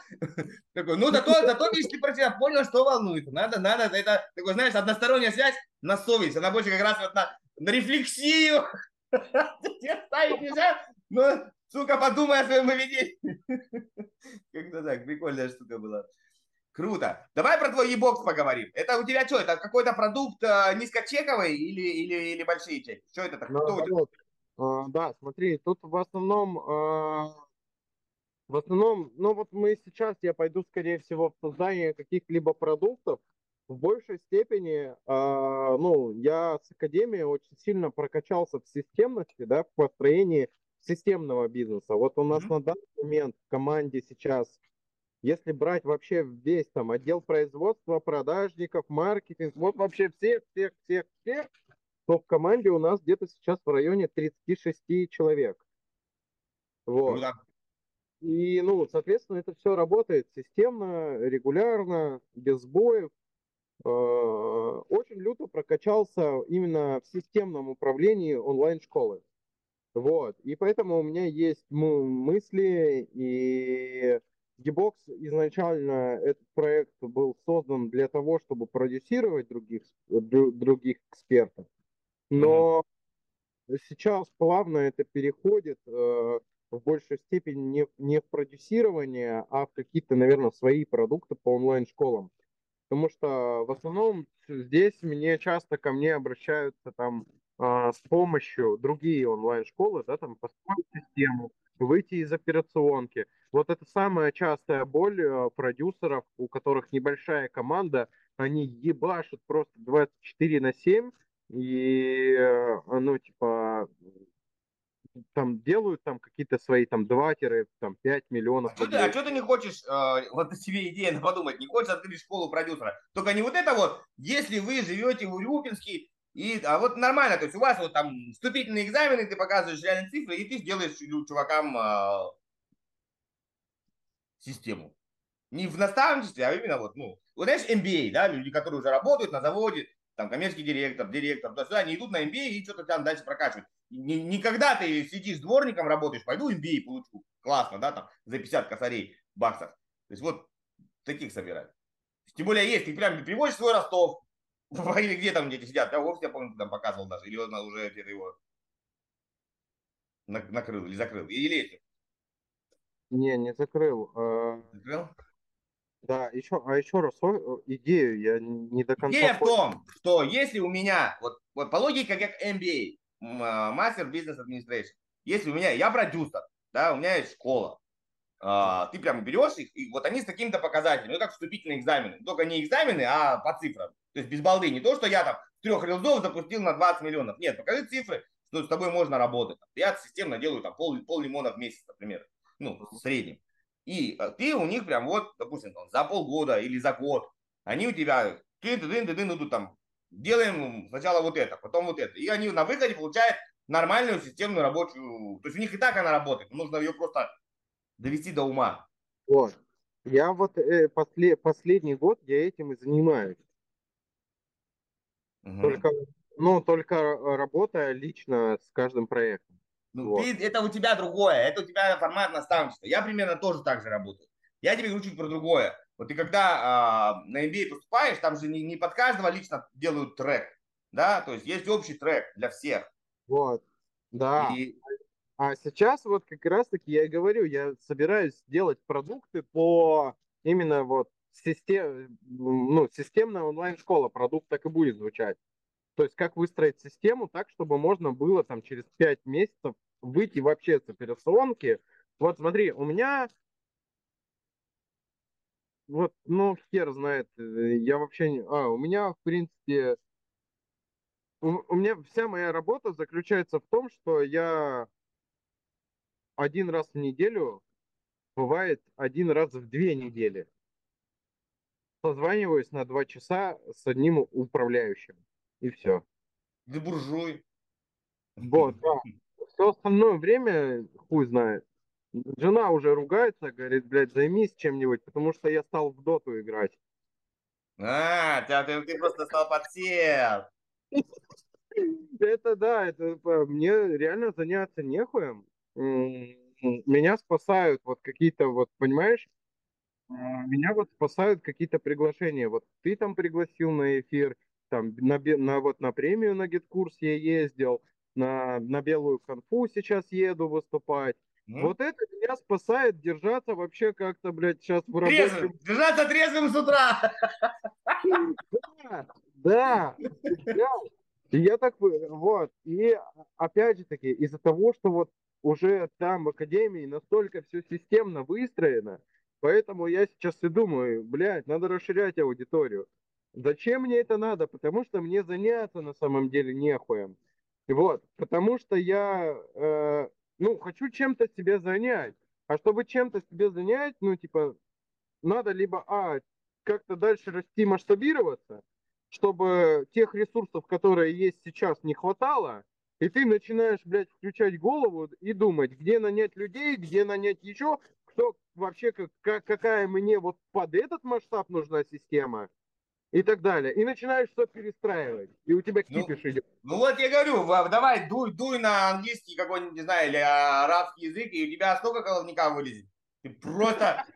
Такой, ну, зато, зато, видишь, ты про себя понял, что волнует. Надо, надо, это, такой, знаешь, односторонняя связь на совесть. Она больше как раз вот на, на рефлексию. Ставить нельзя, но Сука, подумай о своем поведении. Как-то так, прикольная штука была. Круто. Давай про твой e-бокс поговорим. Это у тебя что, это какой-то продукт э, низкочековый или, или, или большие чеки? Что это? Ну, а, да, смотри, тут в основном, а, в основном, ну вот мы сейчас, я пойду, скорее всего, в создание каких-либо продуктов. В большей степени, а, ну, я с академией очень сильно прокачался в системности, да, в построении системного бизнеса. Вот у нас mm-hmm. на данный момент в команде сейчас, если брать вообще весь там отдел производства, продажников, маркетинг, вот вообще всех, всех, всех, всех, то в команде у нас где-то сейчас в районе 36 человек. Вот. Mm-hmm. И, ну, соответственно, это все работает системно, регулярно, без сбоев. Э, очень люто прокачался именно в системном управлении онлайн-школы. Вот. И поэтому у меня есть мысли, и Gbox изначально этот проект был создан для того, чтобы продюсировать других, других экспертов. Но mm-hmm. сейчас плавно это переходит э, в большей степени не, не в продюсирование, а в какие-то, наверное, свои продукты по онлайн-школам. Потому что в основном здесь мне часто ко мне обращаются там а, с помощью другие онлайн-школы, да, там, построить систему, выйти из операционки. Вот это самая частая боль э, продюсеров, у которых небольшая команда, они ебашут просто 24 на 7, и, э, ну, типа, там делают там какие-то свои там 2-5 миллионов. А что, ты, а что ты не хочешь, э, вот себе идея подумать, не хочешь открыть школу продюсера? Только не вот это вот, если вы живете в Урюпинске, и, а вот нормально, то есть у вас вот там вступительные экзамены, ты показываешь реальные цифры, и ты сделаешь чувакам... А... систему. Не в наставничестве, а именно вот, ну, вот знаешь, MBA, да, люди, которые уже работают на заводе, там, коммерческий директор, директор, то сюда, они идут на MBA и что-то там дальше прокачивают. Никогда ты сидишь дворником, работаешь, пойду MBA получу, классно, да, там, за 50 косарей баксов. То есть вот таких собирать. Тем более есть, ты прям приводишь свой Ростов, или где там дети сидят, я вовсе, я помню, там показывал даже, или он уже где-то его накрыл или закрыл, или эти. Не, не закрыл. А, закрыл? Да, еще, а еще раз идею я не до конца. Идея в том, что если у меня, вот, вот по логике как MBA, Master Business Administration, если у меня, я продюсер, да, у меня есть школа, а, ты прямо берешь их, и вот они с какими-то показателями, ну как вступительные экзамены, только не экзамены, а по цифрам. То есть без балды, не то, что я там трех рилзов запустил на 20 миллионов. Нет, покажи цифры, что с тобой можно работать. Я системно делаю там пол, пол лимона в месяц, например, ну, в среднем. И а, ты у них прям вот, допустим, там, за полгода или за год, они у тебя, ты, ты, ты, ты, идут там, делаем сначала вот это, потом вот это. И они на выходе получают нормальную системную рабочую, то есть у них и так она работает, нужно ее просто довести до ума. Вот. Я вот э, после, последний год я этим и занимаюсь. Угу. Только, ну, только работая лично с каждым проектом. Ну, вот. ты, это у тебя другое, это у тебя формат наставничества. Я примерно тоже так же работаю. Я тебе говорю чуть про другое. Вот ты когда э, на MBA поступаешь, там же не, не под каждого лично делают трек, да, то есть есть общий трек для всех. Вот, да. И а сейчас вот как раз-таки я и говорю, я собираюсь делать продукты по именно вот систем, ну, системная онлайн-школа, продукт так и будет звучать. То есть как выстроить систему так, чтобы можно было там через 5 месяцев выйти вообще с операционки. Вот смотри, у меня вот, ну, хер знает, э, я вообще не... А, у меня, в принципе, у, у меня вся моя работа заключается в том, что я один раз в неделю, бывает один раз в две недели. Созваниваюсь на два часа с одним управляющим. И все. Ты буржуй. Вот, да. Все остальное время хуй знает. Жена уже ругается, говорит, блядь, займись чем-нибудь, потому что я стал в доту играть. А, ты, ты, ты просто стал подсел. Это да, это мне реально заняться нехуем меня спасают вот какие-то, вот, понимаешь, а, меня вот спасают какие-то приглашения. Вот ты там пригласил на эфир, там на, на вот на премию на GetCourse я ездил, на, на белую конфу сейчас еду выступать. Mm. Вот это меня спасает держаться вообще как-то, блядь, сейчас в рабочем... Трезвым. Держаться трезвым с утра. Да, да. И я так, вот, и опять же таки, из-за того, что вот уже там в академии настолько все системно выстроено, поэтому я сейчас и думаю, блядь, надо расширять аудиторию. Зачем мне это надо? Потому что мне заняться на самом деле нехуем. Вот, потому что я, э, ну, хочу чем-то себе занять. А чтобы чем-то себе занять, ну, типа, надо либо, а, как-то дальше расти, масштабироваться, чтобы тех ресурсов, которые есть сейчас, не хватало, и ты начинаешь, блядь, включать голову и думать, где нанять людей, где нанять еще, кто вообще, как, какая мне вот под этот масштаб нужна система и так далее. И начинаешь все перестраивать. И у тебя ну, кипиш ну, идет. Ну вот я говорю, давай дуй, дуй на английский какой-нибудь, не знаю, или арабский язык, и у тебя столько головника вылезет. Ты просто,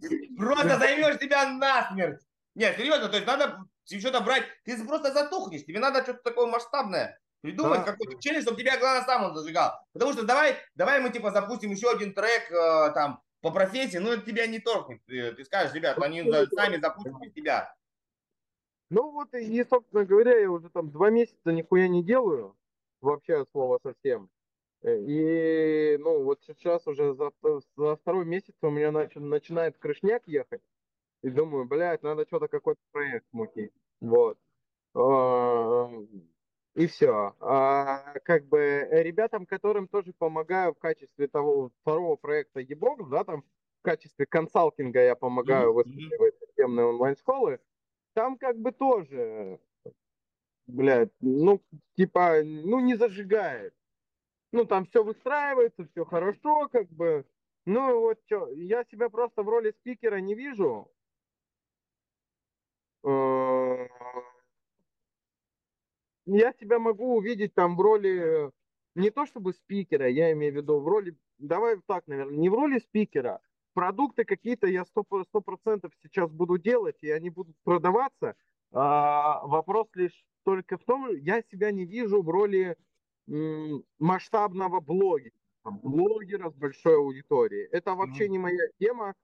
просто займешь тебя насмерть. Нет, серьезно, то есть надо что-то брать. Ты просто затухнешь. Тебе надо что-то такое масштабное. Придумать да. какой-то челлендж, чтобы тебя главное сам он зажигал. Потому что давай, давай мы типа запустим еще один трек э, там по профессии, но это тебя не торкнет. Ты, ты скажешь, ребят, они сами запустят без тебя. Ну вот и, собственно говоря, я уже там два месяца нихуя не делаю, вообще от слова совсем. Э, и, ну, вот сейчас уже за, за второй месяц у меня начи, начинает крышняк ехать. И думаю, блядь, надо что-то какой-то проект мутить. Вот. А, и все. А, как бы э, ребятам, которым тоже помогаю в качестве того второго проекта eBox, да, там в качестве консалтинга я помогаю mm-hmm. выстраивать системные онлайн-школы, там как бы тоже, блядь, ну, типа, ну, не зажигает. Ну, там все выстраивается, все хорошо, как бы, Ну вот что, я себя просто в роли спикера не вижу. Э, я себя могу увидеть там в роли не то чтобы спикера, я имею в виду в роли, давай так, наверное, не в роли спикера. Продукты какие-то я сто процентов сейчас буду делать, и они будут продаваться. А, вопрос лишь только в том, я себя не вижу в роли м, масштабного блогера, блогера с большой аудиторией. Это вообще не моя тема.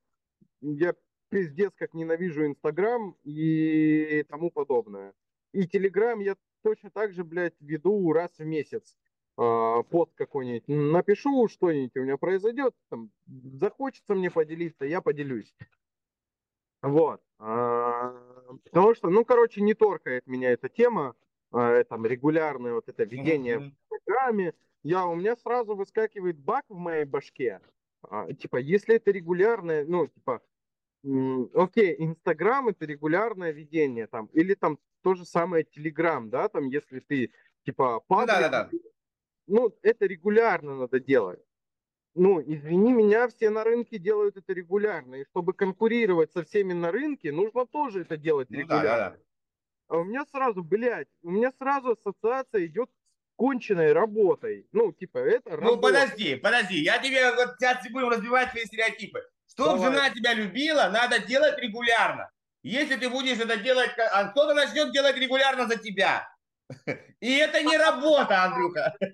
Я пиздец как ненавижу Инстаграм и тому подобное. И Телеграм я точно так же, блядь, веду раз в месяц э, пост какой-нибудь. Напишу что-нибудь у меня произойдет, там, захочется мне поделиться, я поделюсь. Вот. А, потому что, ну, короче, не торкает меня эта тема, а, там, регулярное вот это ведение mm-hmm. в программе. Я, у меня сразу выскакивает баг в моей башке. А, типа, если это регулярное, ну, типа, окей, Инстаграм это регулярное ведение там, или там то же самое Телеграм, да, там, если ты, типа, паблик, ну, да, да, да. ну, это регулярно надо делать. Ну, извини меня, все на рынке делают это регулярно, и чтобы конкурировать со всеми на рынке, нужно тоже это делать ну, регулярно. Да, да, да. А у меня сразу, блядь, у меня сразу ассоциация идет с конченной работой. Ну, типа, это Ну, работа. подожди, подожди, я тебе вот сейчас будем разбивать твои стереотипы. Чтобы Давай. жена тебя любила, надо делать регулярно. Если ты будешь это делать, а кто-то начнет делать регулярно за тебя. И это не работа, Андрюха.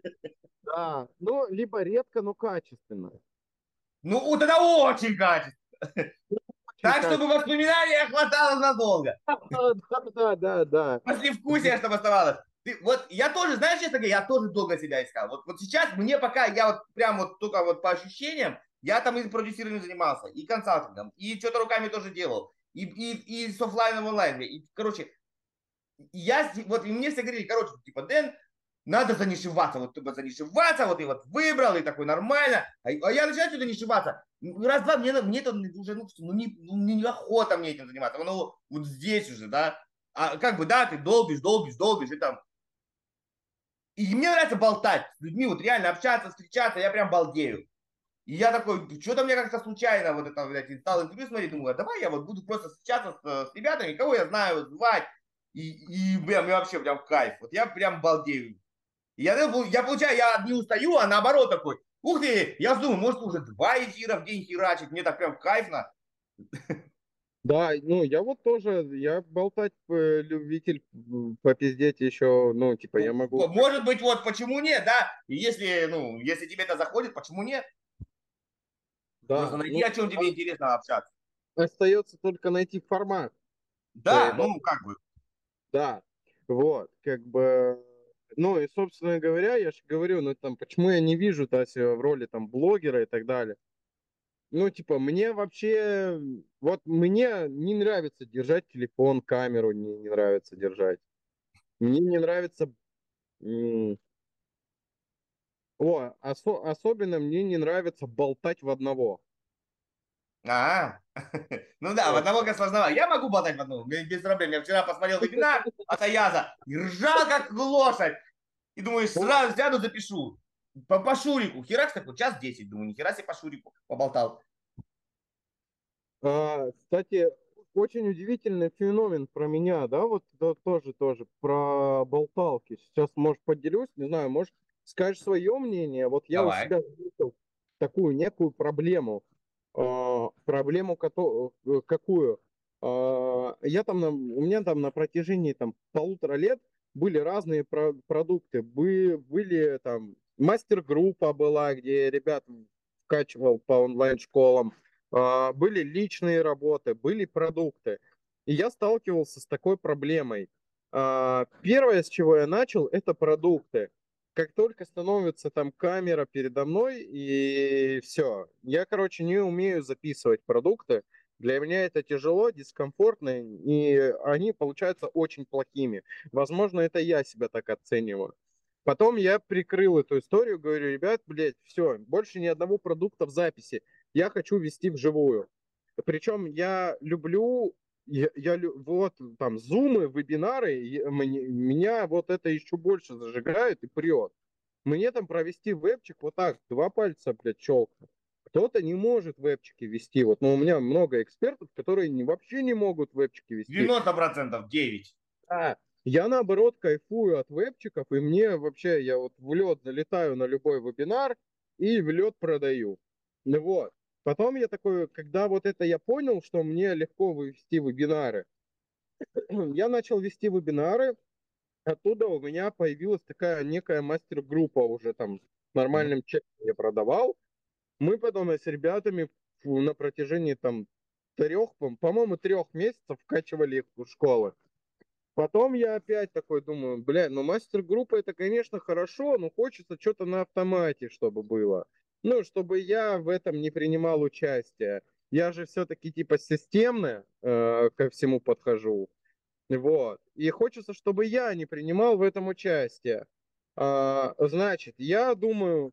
Да, ну, либо редко, но качественно. Ну, тогда очень качественно. Так, чтобы воспоминания хватало надолго. Да, да, да, да. Послевкусие, чтобы оставалось. Ты, вот я тоже, знаешь, честно говоря, я тоже долго себя искал. Вот, вот сейчас мне пока, я вот прям вот только вот по ощущениям, я там и продюсированием занимался, и консалтингом, и что-то руками тоже делал, и, и, и с офлайном в онлайн. И, короче, я, вот и мне все говорили, короче, типа, Дэн, надо занишиваться, вот типа занишиваться, вот и вот выбрал, и такой нормально. А, а я начинаю что-то нишеваться. Раз-два, мне, мне это уже, ну, ну, не, ну, не охота мне этим заниматься. Ну, вот здесь уже, да. А как бы, да, ты долбишь, долбишь, долбишь, и там. И мне нравится болтать с людьми, вот реально общаться, встречаться, я прям балдею. И я такой, что-то мне как-то случайно вот это, блядь, стал интервью смотреть, думаю, а давай я вот буду просто встречаться с, с ребятами, кого я знаю, звать. И, и прям, мне вообще прям кайф. Вот я прям балдею. Я, я получаю, я не устаю, а наоборот такой, ух ты, я думаю, может уже два эфира в день херачить, мне так прям кайфно. Да, ну я вот тоже, я болтать э, любитель попиздеть еще, ну типа я могу. Может быть, вот почему нет, да? Если, ну, если тебе это заходит, почему нет? Да. Просто найти, ну, о чем тебе а... интересно общаться. Остается только найти формат. Да, да, ну как бы. Да, вот, как бы ну и, собственно говоря, я же говорю, ну там, почему я не вижу Тася в роли там блогера и так далее. Ну, типа, мне вообще, вот мне не нравится держать телефон, камеру не, не нравится держать. Мне не нравится... О, осо- особенно мне не нравится болтать в одного. А, ну да, в одного как сложновато. Я могу болтать в одного, без проблем. Я вчера посмотрел вебинар от Аяза и ржал как лошадь. И думаю, сразу сяду, запишу. По, по Шурику. Херакс такой, час 10. Думаю, нихера себе по Шурику поболтал. А, кстати, очень удивительный феномен про меня, да, вот да, тоже, тоже, про болталки. Сейчас, может, поделюсь, не знаю, может, скажешь свое мнение. Вот я Давай. у себя заметил такую некую проблему. А, проблему э, какую? А, я там, на, у меня там на протяжении там полутора лет были разные про продукты. Бы, были там мастер-группа была, где ребят вкачивал по онлайн-школам. А, были личные работы, были продукты. И я сталкивался с такой проблемой. Первое, с чего я начал, это продукты. Как только становится там камера передо мной и все, я, короче, не умею записывать продукты. Для меня это тяжело, дискомфортно, и они получаются очень плохими. Возможно, это я себя так оцениваю. Потом я прикрыл эту историю, говорю, ребят, блядь, все, больше ни одного продукта в записи. Я хочу вести вживую. Причем я люблю, я, я вот там зумы, вебинары, меня вот это еще больше зажигает и прет. Мне там провести вебчик вот так, два пальца, блядь, челка кто-то не может вебчики вести. Вот, но у меня много экспертов, которые не, вообще не могут вебчики вести. 90% 9. А, я наоборот кайфую от вебчиков, и мне вообще, я вот в лед залетаю на любой вебинар и в лед продаю. Ну вот. Потом я такой, когда вот это я понял, что мне легко вести вебинары, я начал вести вебинары, оттуда у меня появилась такая некая мастер-группа уже там нормальным чеком я продавал. Мы потом с ребятами на протяжении там трех, по-моему, трех месяцев вкачивали их в школы. Потом я опять такой думаю, бля, ну мастер-группа это, конечно, хорошо, но хочется что-то на автомате, чтобы было. Ну, чтобы я в этом не принимал участие. Я же все-таки типа системно э, ко всему подхожу. Вот. И хочется, чтобы я не принимал в этом участие. А, значит, я думаю,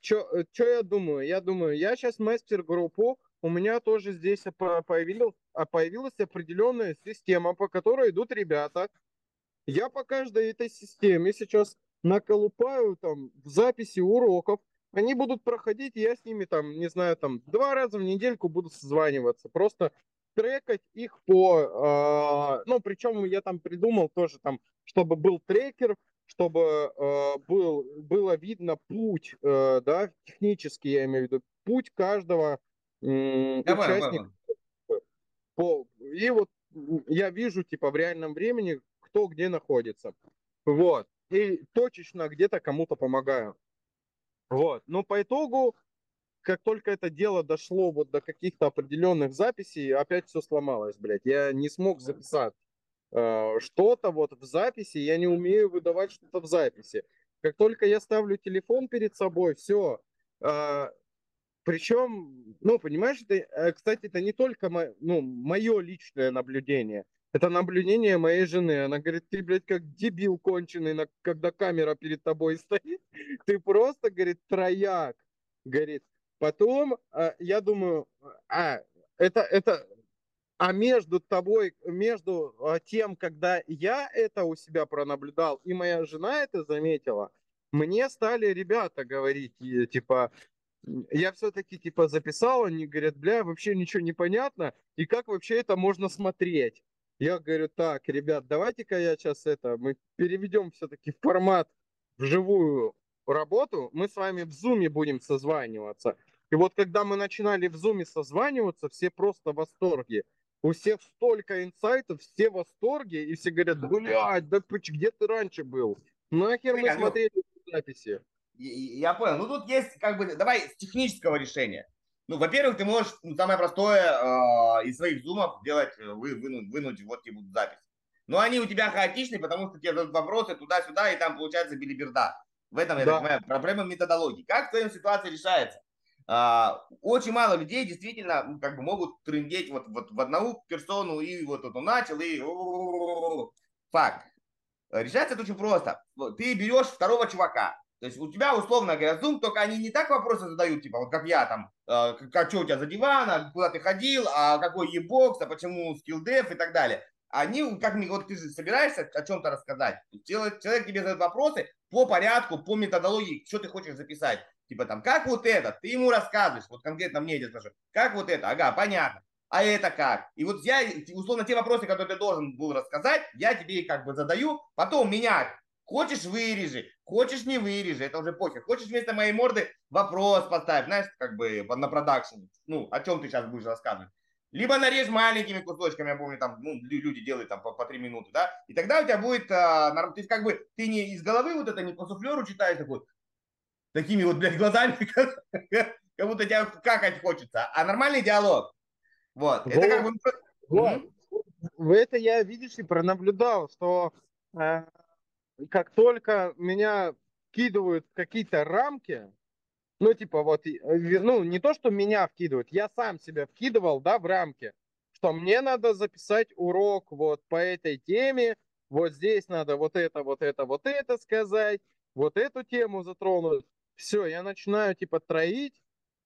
что э, я думаю? Я думаю, я сейчас мастер-группу у меня тоже здесь появилась, появилась определенная система, по которой идут ребята. Я по каждой этой системе сейчас наколупаю там в записи уроков. Они будут проходить, я с ними там, не знаю, там два раза в недельку буду созваниваться. Просто трекать их по... Э, ну, причем я там придумал тоже там, чтобы был трекер, чтобы э, был, было видно путь, э, да, технически я имею в виду, путь каждого участник. По, и вот я вижу, типа, в реальном времени, кто где находится. Вот. И точечно где-то кому-то помогаю. Вот. Но по итогу, как только это дело дошло вот до каких-то определенных записей, опять все сломалось, блядь. Я не смог записать э, что-то вот в записи, я не умею выдавать что-то в записи. Как только я ставлю телефон перед собой, все, э, причем, ну, понимаешь, это, кстати, это не только мо, ну, мое личное наблюдение. Это наблюдение моей жены. Она говорит, ты, блядь, как дебил конченый, когда камера перед тобой стоит. Ты просто, говорит, трояк. Говорит, потом, э, я думаю, а, это, это, а между тобой, между э, тем, когда я это у себя пронаблюдал, и моя жена это заметила, мне стали ребята говорить, типа, я все-таки типа записал, они говорят, бля, вообще ничего не понятно, и как вообще это можно смотреть? Я говорю, так, ребят, давайте-ка я сейчас это, мы переведем все-таки в формат в живую работу, мы с вами в зуме будем созваниваться. И вот когда мы начинали в зуме созваниваться, все просто в восторге. У всех столько инсайтов, все в восторге, и все говорят, блядь, да где ты раньше был? Нахер мы смотрели записи? Я понял. Ну, тут есть, как бы, давай с технического решения. Ну, во-первых, ты можешь, ну, самое простое, э, из своих зумов делать, э, вы, вынуть, вынуть вот тебе будут запись. Но они у тебя хаотичные, потому что тебе задают вопросы туда-сюда, и там получается билиберда. В этом, я да. так понимаю, проблема методологии. Как в твоей ситуации решается? А, очень мало людей действительно ну, как бы могут трындеть вот, вот в одну персону, и вот он начал, и факт. Решается это очень просто. Ты берешь второго чувака, то есть у тебя, условно говоря, Zoom, только они не так вопросы задают, типа, вот как я там, э, как, что у тебя за диван, а куда ты ходил, а какой ебокс, а почему скилдев и так далее. Они, как мне, вот ты же собираешься о чем-то рассказать. Человек, человек тебе задает вопросы по порядку, по методологии, что ты хочешь записать. Типа там, как вот это, ты ему рассказываешь, вот конкретно мне это скажи, как вот это, ага, понятно. А это как? И вот я, условно, те вопросы, которые ты должен был рассказать, я тебе как бы задаю, потом меня Хочешь вырежи, хочешь не вырежи, это уже похер. Хочешь вместо моей морды вопрос поставь, знаешь, как бы на продакшн. Ну, о чем ты сейчас будешь рассказывать. Либо нарежь маленькими кусочками, я помню, там, ну, люди делают там по, по 3 минуты, да, и тогда у тебя будет, а, то есть как бы ты не из головы вот это, не по суфлеру читаешь такой, такими вот, блядь, глазами, как, как будто тебя какать хочется, а нормальный диалог. Вот, вот это как бы... Вот. Mm-hmm. Это я, видишь, и пронаблюдал, что э, как только меня вкидывают в какие-то рамки, ну, типа, вот, э, ну, не то, что меня вкидывают, я сам себя вкидывал, да, в рамки, что мне надо записать урок вот по этой теме, вот здесь надо вот это, вот это, вот это сказать, вот эту тему затронуть. Все, я начинаю, типа, троить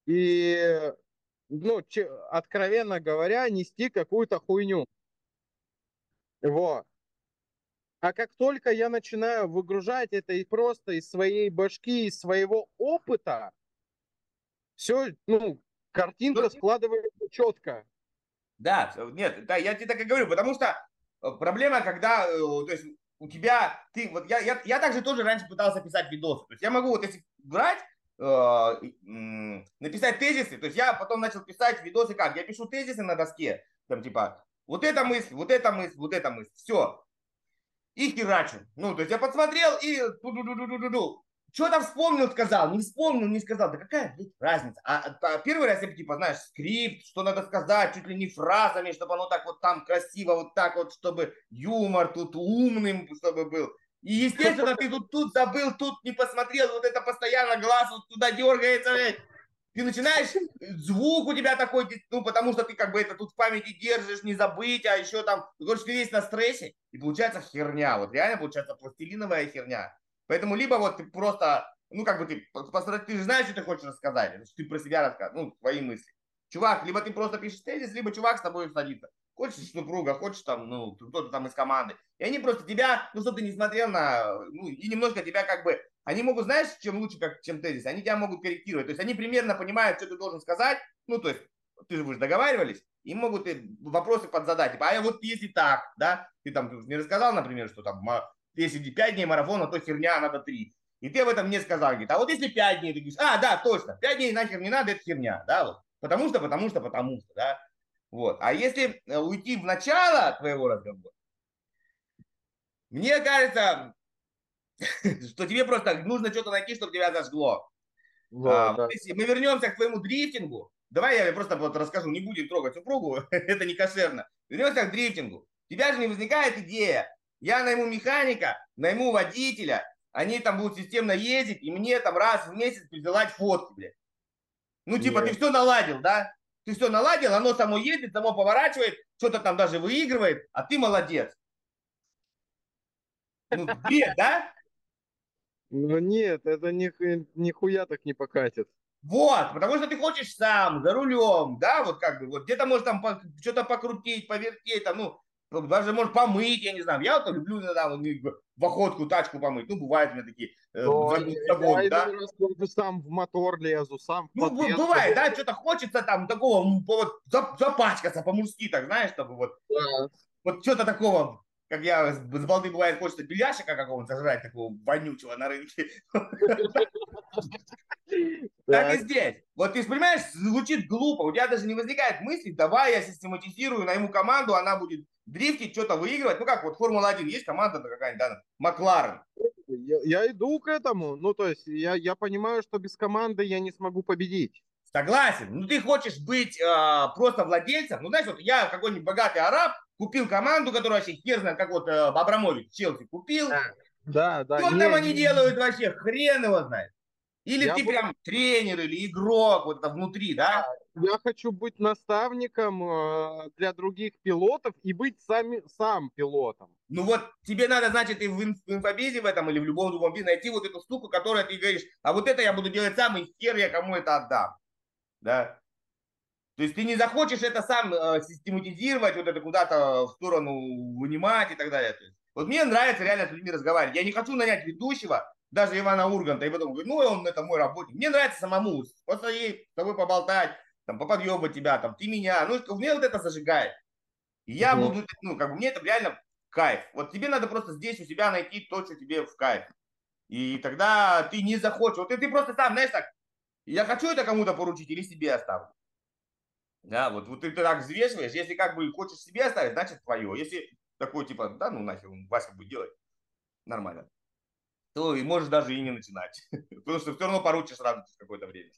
и, ну, откровенно говоря, нести какую-то хуйню. Вот. А как только я начинаю выгружать это и просто из своей башки, из своего опыта, все, ну, картинка Ну, складывается четко. Да, всё- нет, да, я тебе так и говорю, потому что э, проблема, когда, э, то есть у тебя, ты, вот я, я, я также тоже раньше пытался писать видосы, то есть я могу вот если брать, э, написать тезисы, то есть я потом начал писать видосы как, я пишу тезисы на доске, там типа, вот эта мысль, вот эта мысль, вот эта мысль, все, и херачу, ну, то есть я подсмотрел и ду-ду-ду-ду-ду-ду, что-то вспомнил, сказал, не вспомнил, не сказал. Да какая блядь, разница? А, а первый раз я типа, знаешь, скрипт, что надо сказать, чуть ли не фразами, чтобы оно так вот там красиво, вот так вот, чтобы юмор тут умным, чтобы был. И, естественно, ты тут, тут забыл, тут не посмотрел, вот это постоянно глаз вот туда дергается, блядь. Ты начинаешь, звук у тебя такой, ну, потому что ты как бы это тут в памяти держишь, не забыть, а еще там, ну, короче, ты весь на стрессе, и получается херня, вот реально получается пластилиновая херня. Поэтому либо вот ты просто, ну как бы ты, ты же знаешь, что ты хочешь рассказать, значит, ты про себя рассказываешь, ну, твои мысли. Чувак, либо ты просто пишешь тезис, либо чувак с тобой садится. Хочешь супруга, хочешь там, ну, кто-то там из команды. И они просто тебя, ну, чтобы ты не смотрел на, ну, и немножко тебя как бы, они могут, знаешь, чем лучше, как, чем тезис, они тебя могут корректировать. То есть они примерно понимают, что ты должен сказать, ну, то есть ты же вы договаривались, им могут и вопросы подзадать. Типа, а вот если так, да, ты там не рассказал, например, что там если 5 дней марафона, то херня, надо 3. И ты об этом не сказал. Говорит, а вот если 5 дней, ты говоришь, а, да, точно, 5 дней нахер не надо, это херня, да, вот. Потому что, потому что, потому что, да. Вот. А если уйти в начало твоего разговора, мне кажется, что тебе просто нужно что-то найти, чтобы тебя зажгло. Да, а, да. Мы вернемся к твоему дрифтингу, давай я просто вот расскажу, не будем трогать супругу, это не кошерно. Вернемся к дрифтингу. У тебя же не возникает идея, я найму механика, найму водителя, они там будут системно ездить, и мне там раз в месяц присылать фотки, блядь. Ну, типа, Нет. ты все наладил, да? Ты все наладил, оно само ездит, само поворачивает, что-то там даже выигрывает, а ты молодец. Ну, бред, да? Ну нет, это ни, нихуя так не покатит. Вот, потому что ты хочешь сам, за рулем, да, вот как бы, вот где-то можешь там по, что-то покрутить, повертеть, там, ну, ну, даже, может, помыть, я не знаю. Я вот люблю иногда в охотку тачку помыть. Ну, бывают у меня такие э, забот, я да? Раз, сам в мотор лезу, сам Ну, подъезд, бывает, да, что-то хочется там такого, вот, запачкаться по-мужски, так, знаешь, чтобы вот, да. вот что-то такого, как я с балды бывает, хочется беляшика какого-то зажрать, такого вонючего на рынке. Так и здесь. Вот ты понимаешь, звучит глупо, у тебя даже не возникает мысли, давай я систематизирую, найму команду, она будет дрифтить, что-то выигрывать. Ну как, вот Формула-1 есть команда какая-нибудь, да, Макларен. Я, я иду к этому, ну то есть я, я понимаю, что без команды я не смогу победить. Согласен. Ну ты хочешь быть э, просто владельцем. Ну знаешь, вот я какой-нибудь богатый араб, купил команду, которая вообще хер знает, как вот э, Абрамович Челси купил. Да, да. Что не, там они не, делают вообще, хрен его знает. Или я ты буду... прям тренер или игрок вот это внутри, да? Я хочу быть наставником э, для других пилотов и быть сами, сам пилотом. Ну вот тебе надо, значит, и в инфобизе в этом или в любом другом бизнесе найти вот эту штуку, которая ты говоришь, а вот это я буду делать сам, и хер я кому это отдам. Да? То есть ты не захочешь это сам э, систематизировать, вот это куда-то в сторону вынимать и так далее. Вот мне нравится реально с людьми разговаривать. Я не хочу нанять ведущего, даже Ивана Урганта, и потом говорит, ну, он это мой работник. Мне нравится самому постоять, с тобой поболтать, там, поподъебать тебя, там, ты меня. Ну, мне вот это зажигает. И я угу. буду, ну, как бы мне это реально кайф. Вот тебе надо просто здесь у себя найти то, что тебе в кайф. И тогда ты не захочешь. Вот ты, ты просто сам, знаешь, так, я хочу это кому-то поручить или себе оставлю. Да, вот, вот ты, ты так взвешиваешь, если как бы хочешь себе оставить, значит твое. Если такой типа, да, ну нахер, Вася будет делать, нормально то и можешь даже и не начинать. Потому что все равно поручишь сразу через какое-то время.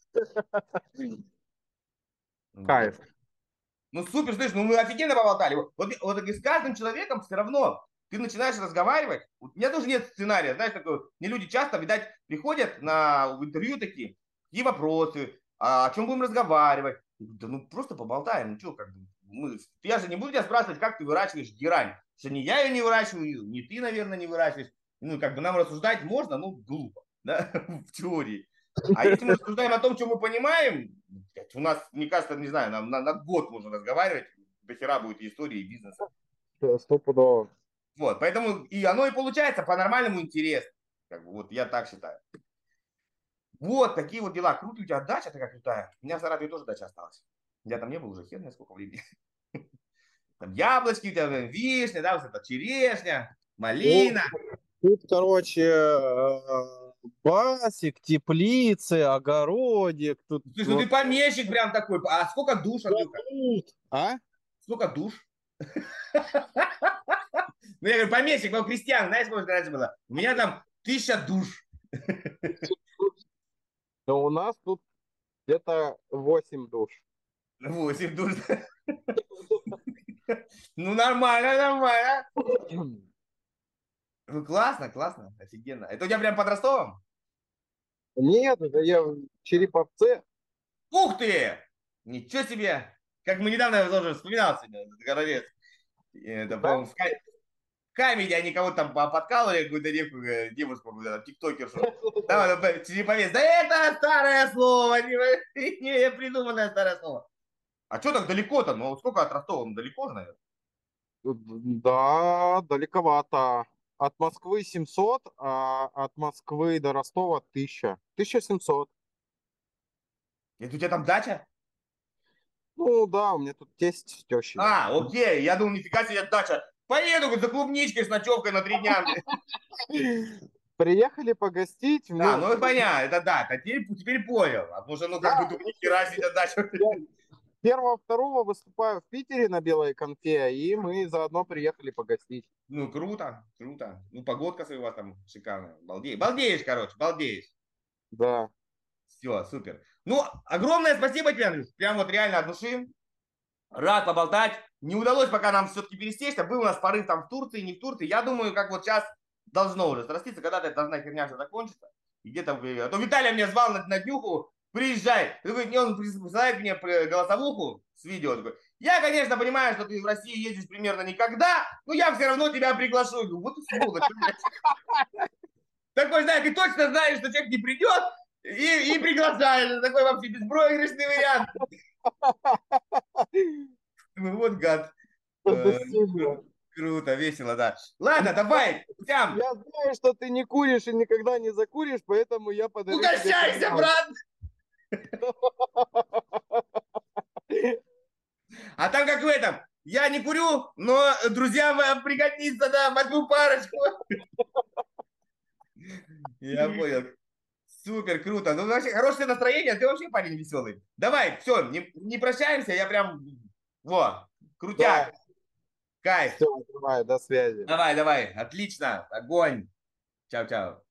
Кайф. Ну супер, слышь, ну мы офигенно поболтали. Вот, вот с каждым человеком все равно ты начинаешь разговаривать. У меня тоже нет сценария, знаешь, такой, мне люди часто, видать, приходят на интервью такие, какие вопросы, а, о чем будем разговаривать. Да ну просто поболтаем, ну что, как бы, мы, я же не буду тебя спрашивать, как ты выращиваешь герань. Что не я ее не выращиваю, не ты, наверное, не выращиваешь ну, как бы нам рассуждать можно, ну, глупо, да, в теории. А если мы рассуждаем о том, что мы понимаем, у нас, мне кажется, не знаю, нам на, на год можно разговаривать, до хера будет и истории, и бизнеса. Стопудово. Вот, поэтому и оно и получается по-нормальному интересно. Как бы, вот я так считаю. Вот такие вот дела. Круто у тебя дача такая крутая. У меня в Саратове тоже дача осталась. Я там не был уже хер знает сколько времени. Там яблочки, у тебя вишня, да, вот это черешня, малина. Тут, короче, э, басик, теплицы, огородик. Тут Слушай, ну ты помещик прям такой. А сколько душ? А? Сколько душ? Ну, я говорю, помещик, но крестьян, знаешь, сколько раньше было? У меня там тысяча душ. Но у нас тут где-то 8 душ. Восемь душ. Ну, нормально, нормально. Ну, классно, классно, офигенно. Это у тебя прям под Ростовом? Нет, это я в Череповце. Ух ты! Ничего себе! Как мы недавно тоже вспоминал сегодня, Горовец. Это, по-моему, в в Камеди они кого-то там по- подкалывали, какую-то девку, э, девушку, там, тиктокершу. Да, да, да, это старое слово, не, не придуманное старое слово. А что так далеко-то? Ну, сколько от Ростова? Ну, далеко же, наверное. Да, далековато. От Москвы 700, а от Москвы до Ростова 1000. 1700. Это у тебя там дача? Ну да, у меня тут тесть с тещей. А, окей, я думал, нифига себе дача. Поеду за клубничкой с ночевкой на три дня. Приехали погостить. Да, ну, понятно, это да, а теперь, теперь понял. А потому что, ну, как бы, хера себе дача. Первого, второго выступаю в Питере на белой конфе, и мы заодно приехали погостить. Ну, круто, круто. Ну, погодка у вас там шикарная. Балдеешь, балдеешь, короче, балдеешь. Да. Все, супер. Ну, огромное спасибо тебе, Андрюш. Прям вот реально от души. Рад поболтать. Не удалось пока нам все-таки пересечься. Был у нас порыв там в Турции, не в Турции. Я думаю, как вот сейчас должно уже сраститься, когда-то эта должна херня все закончится. И где-то... А то Виталий меня звал на, на днюху, приезжай. Такой, не, он присылает мне голосовуху с видео. Такой, я, конечно, понимаю, что ты в России ездишь примерно никогда, но я все равно тебя приглашу. Говорю, вот и сволочь. Такой, знаешь, ты точно знаешь, что человек не придет, и, и приглашаешь. Такой вообще беспроигрышный вариант. Ну, Вот гад. Э. Круто, весело, да. Ладно, давай, Тям, Я знаю, что ты не куришь и никогда не закуришь, поэтому я подарю угощайся, брат. А там как в этом, я не курю, но друзьям пригодится, да, возьму парочку. Я понял. Супер, круто. Ну, вообще, хорошее настроение, ты вообще парень веселый. Давай, все, не, не прощаемся, я прям, во, крутяк, кайф. Все, давай, до связи. Давай, давай, отлично, огонь. Чао-чао.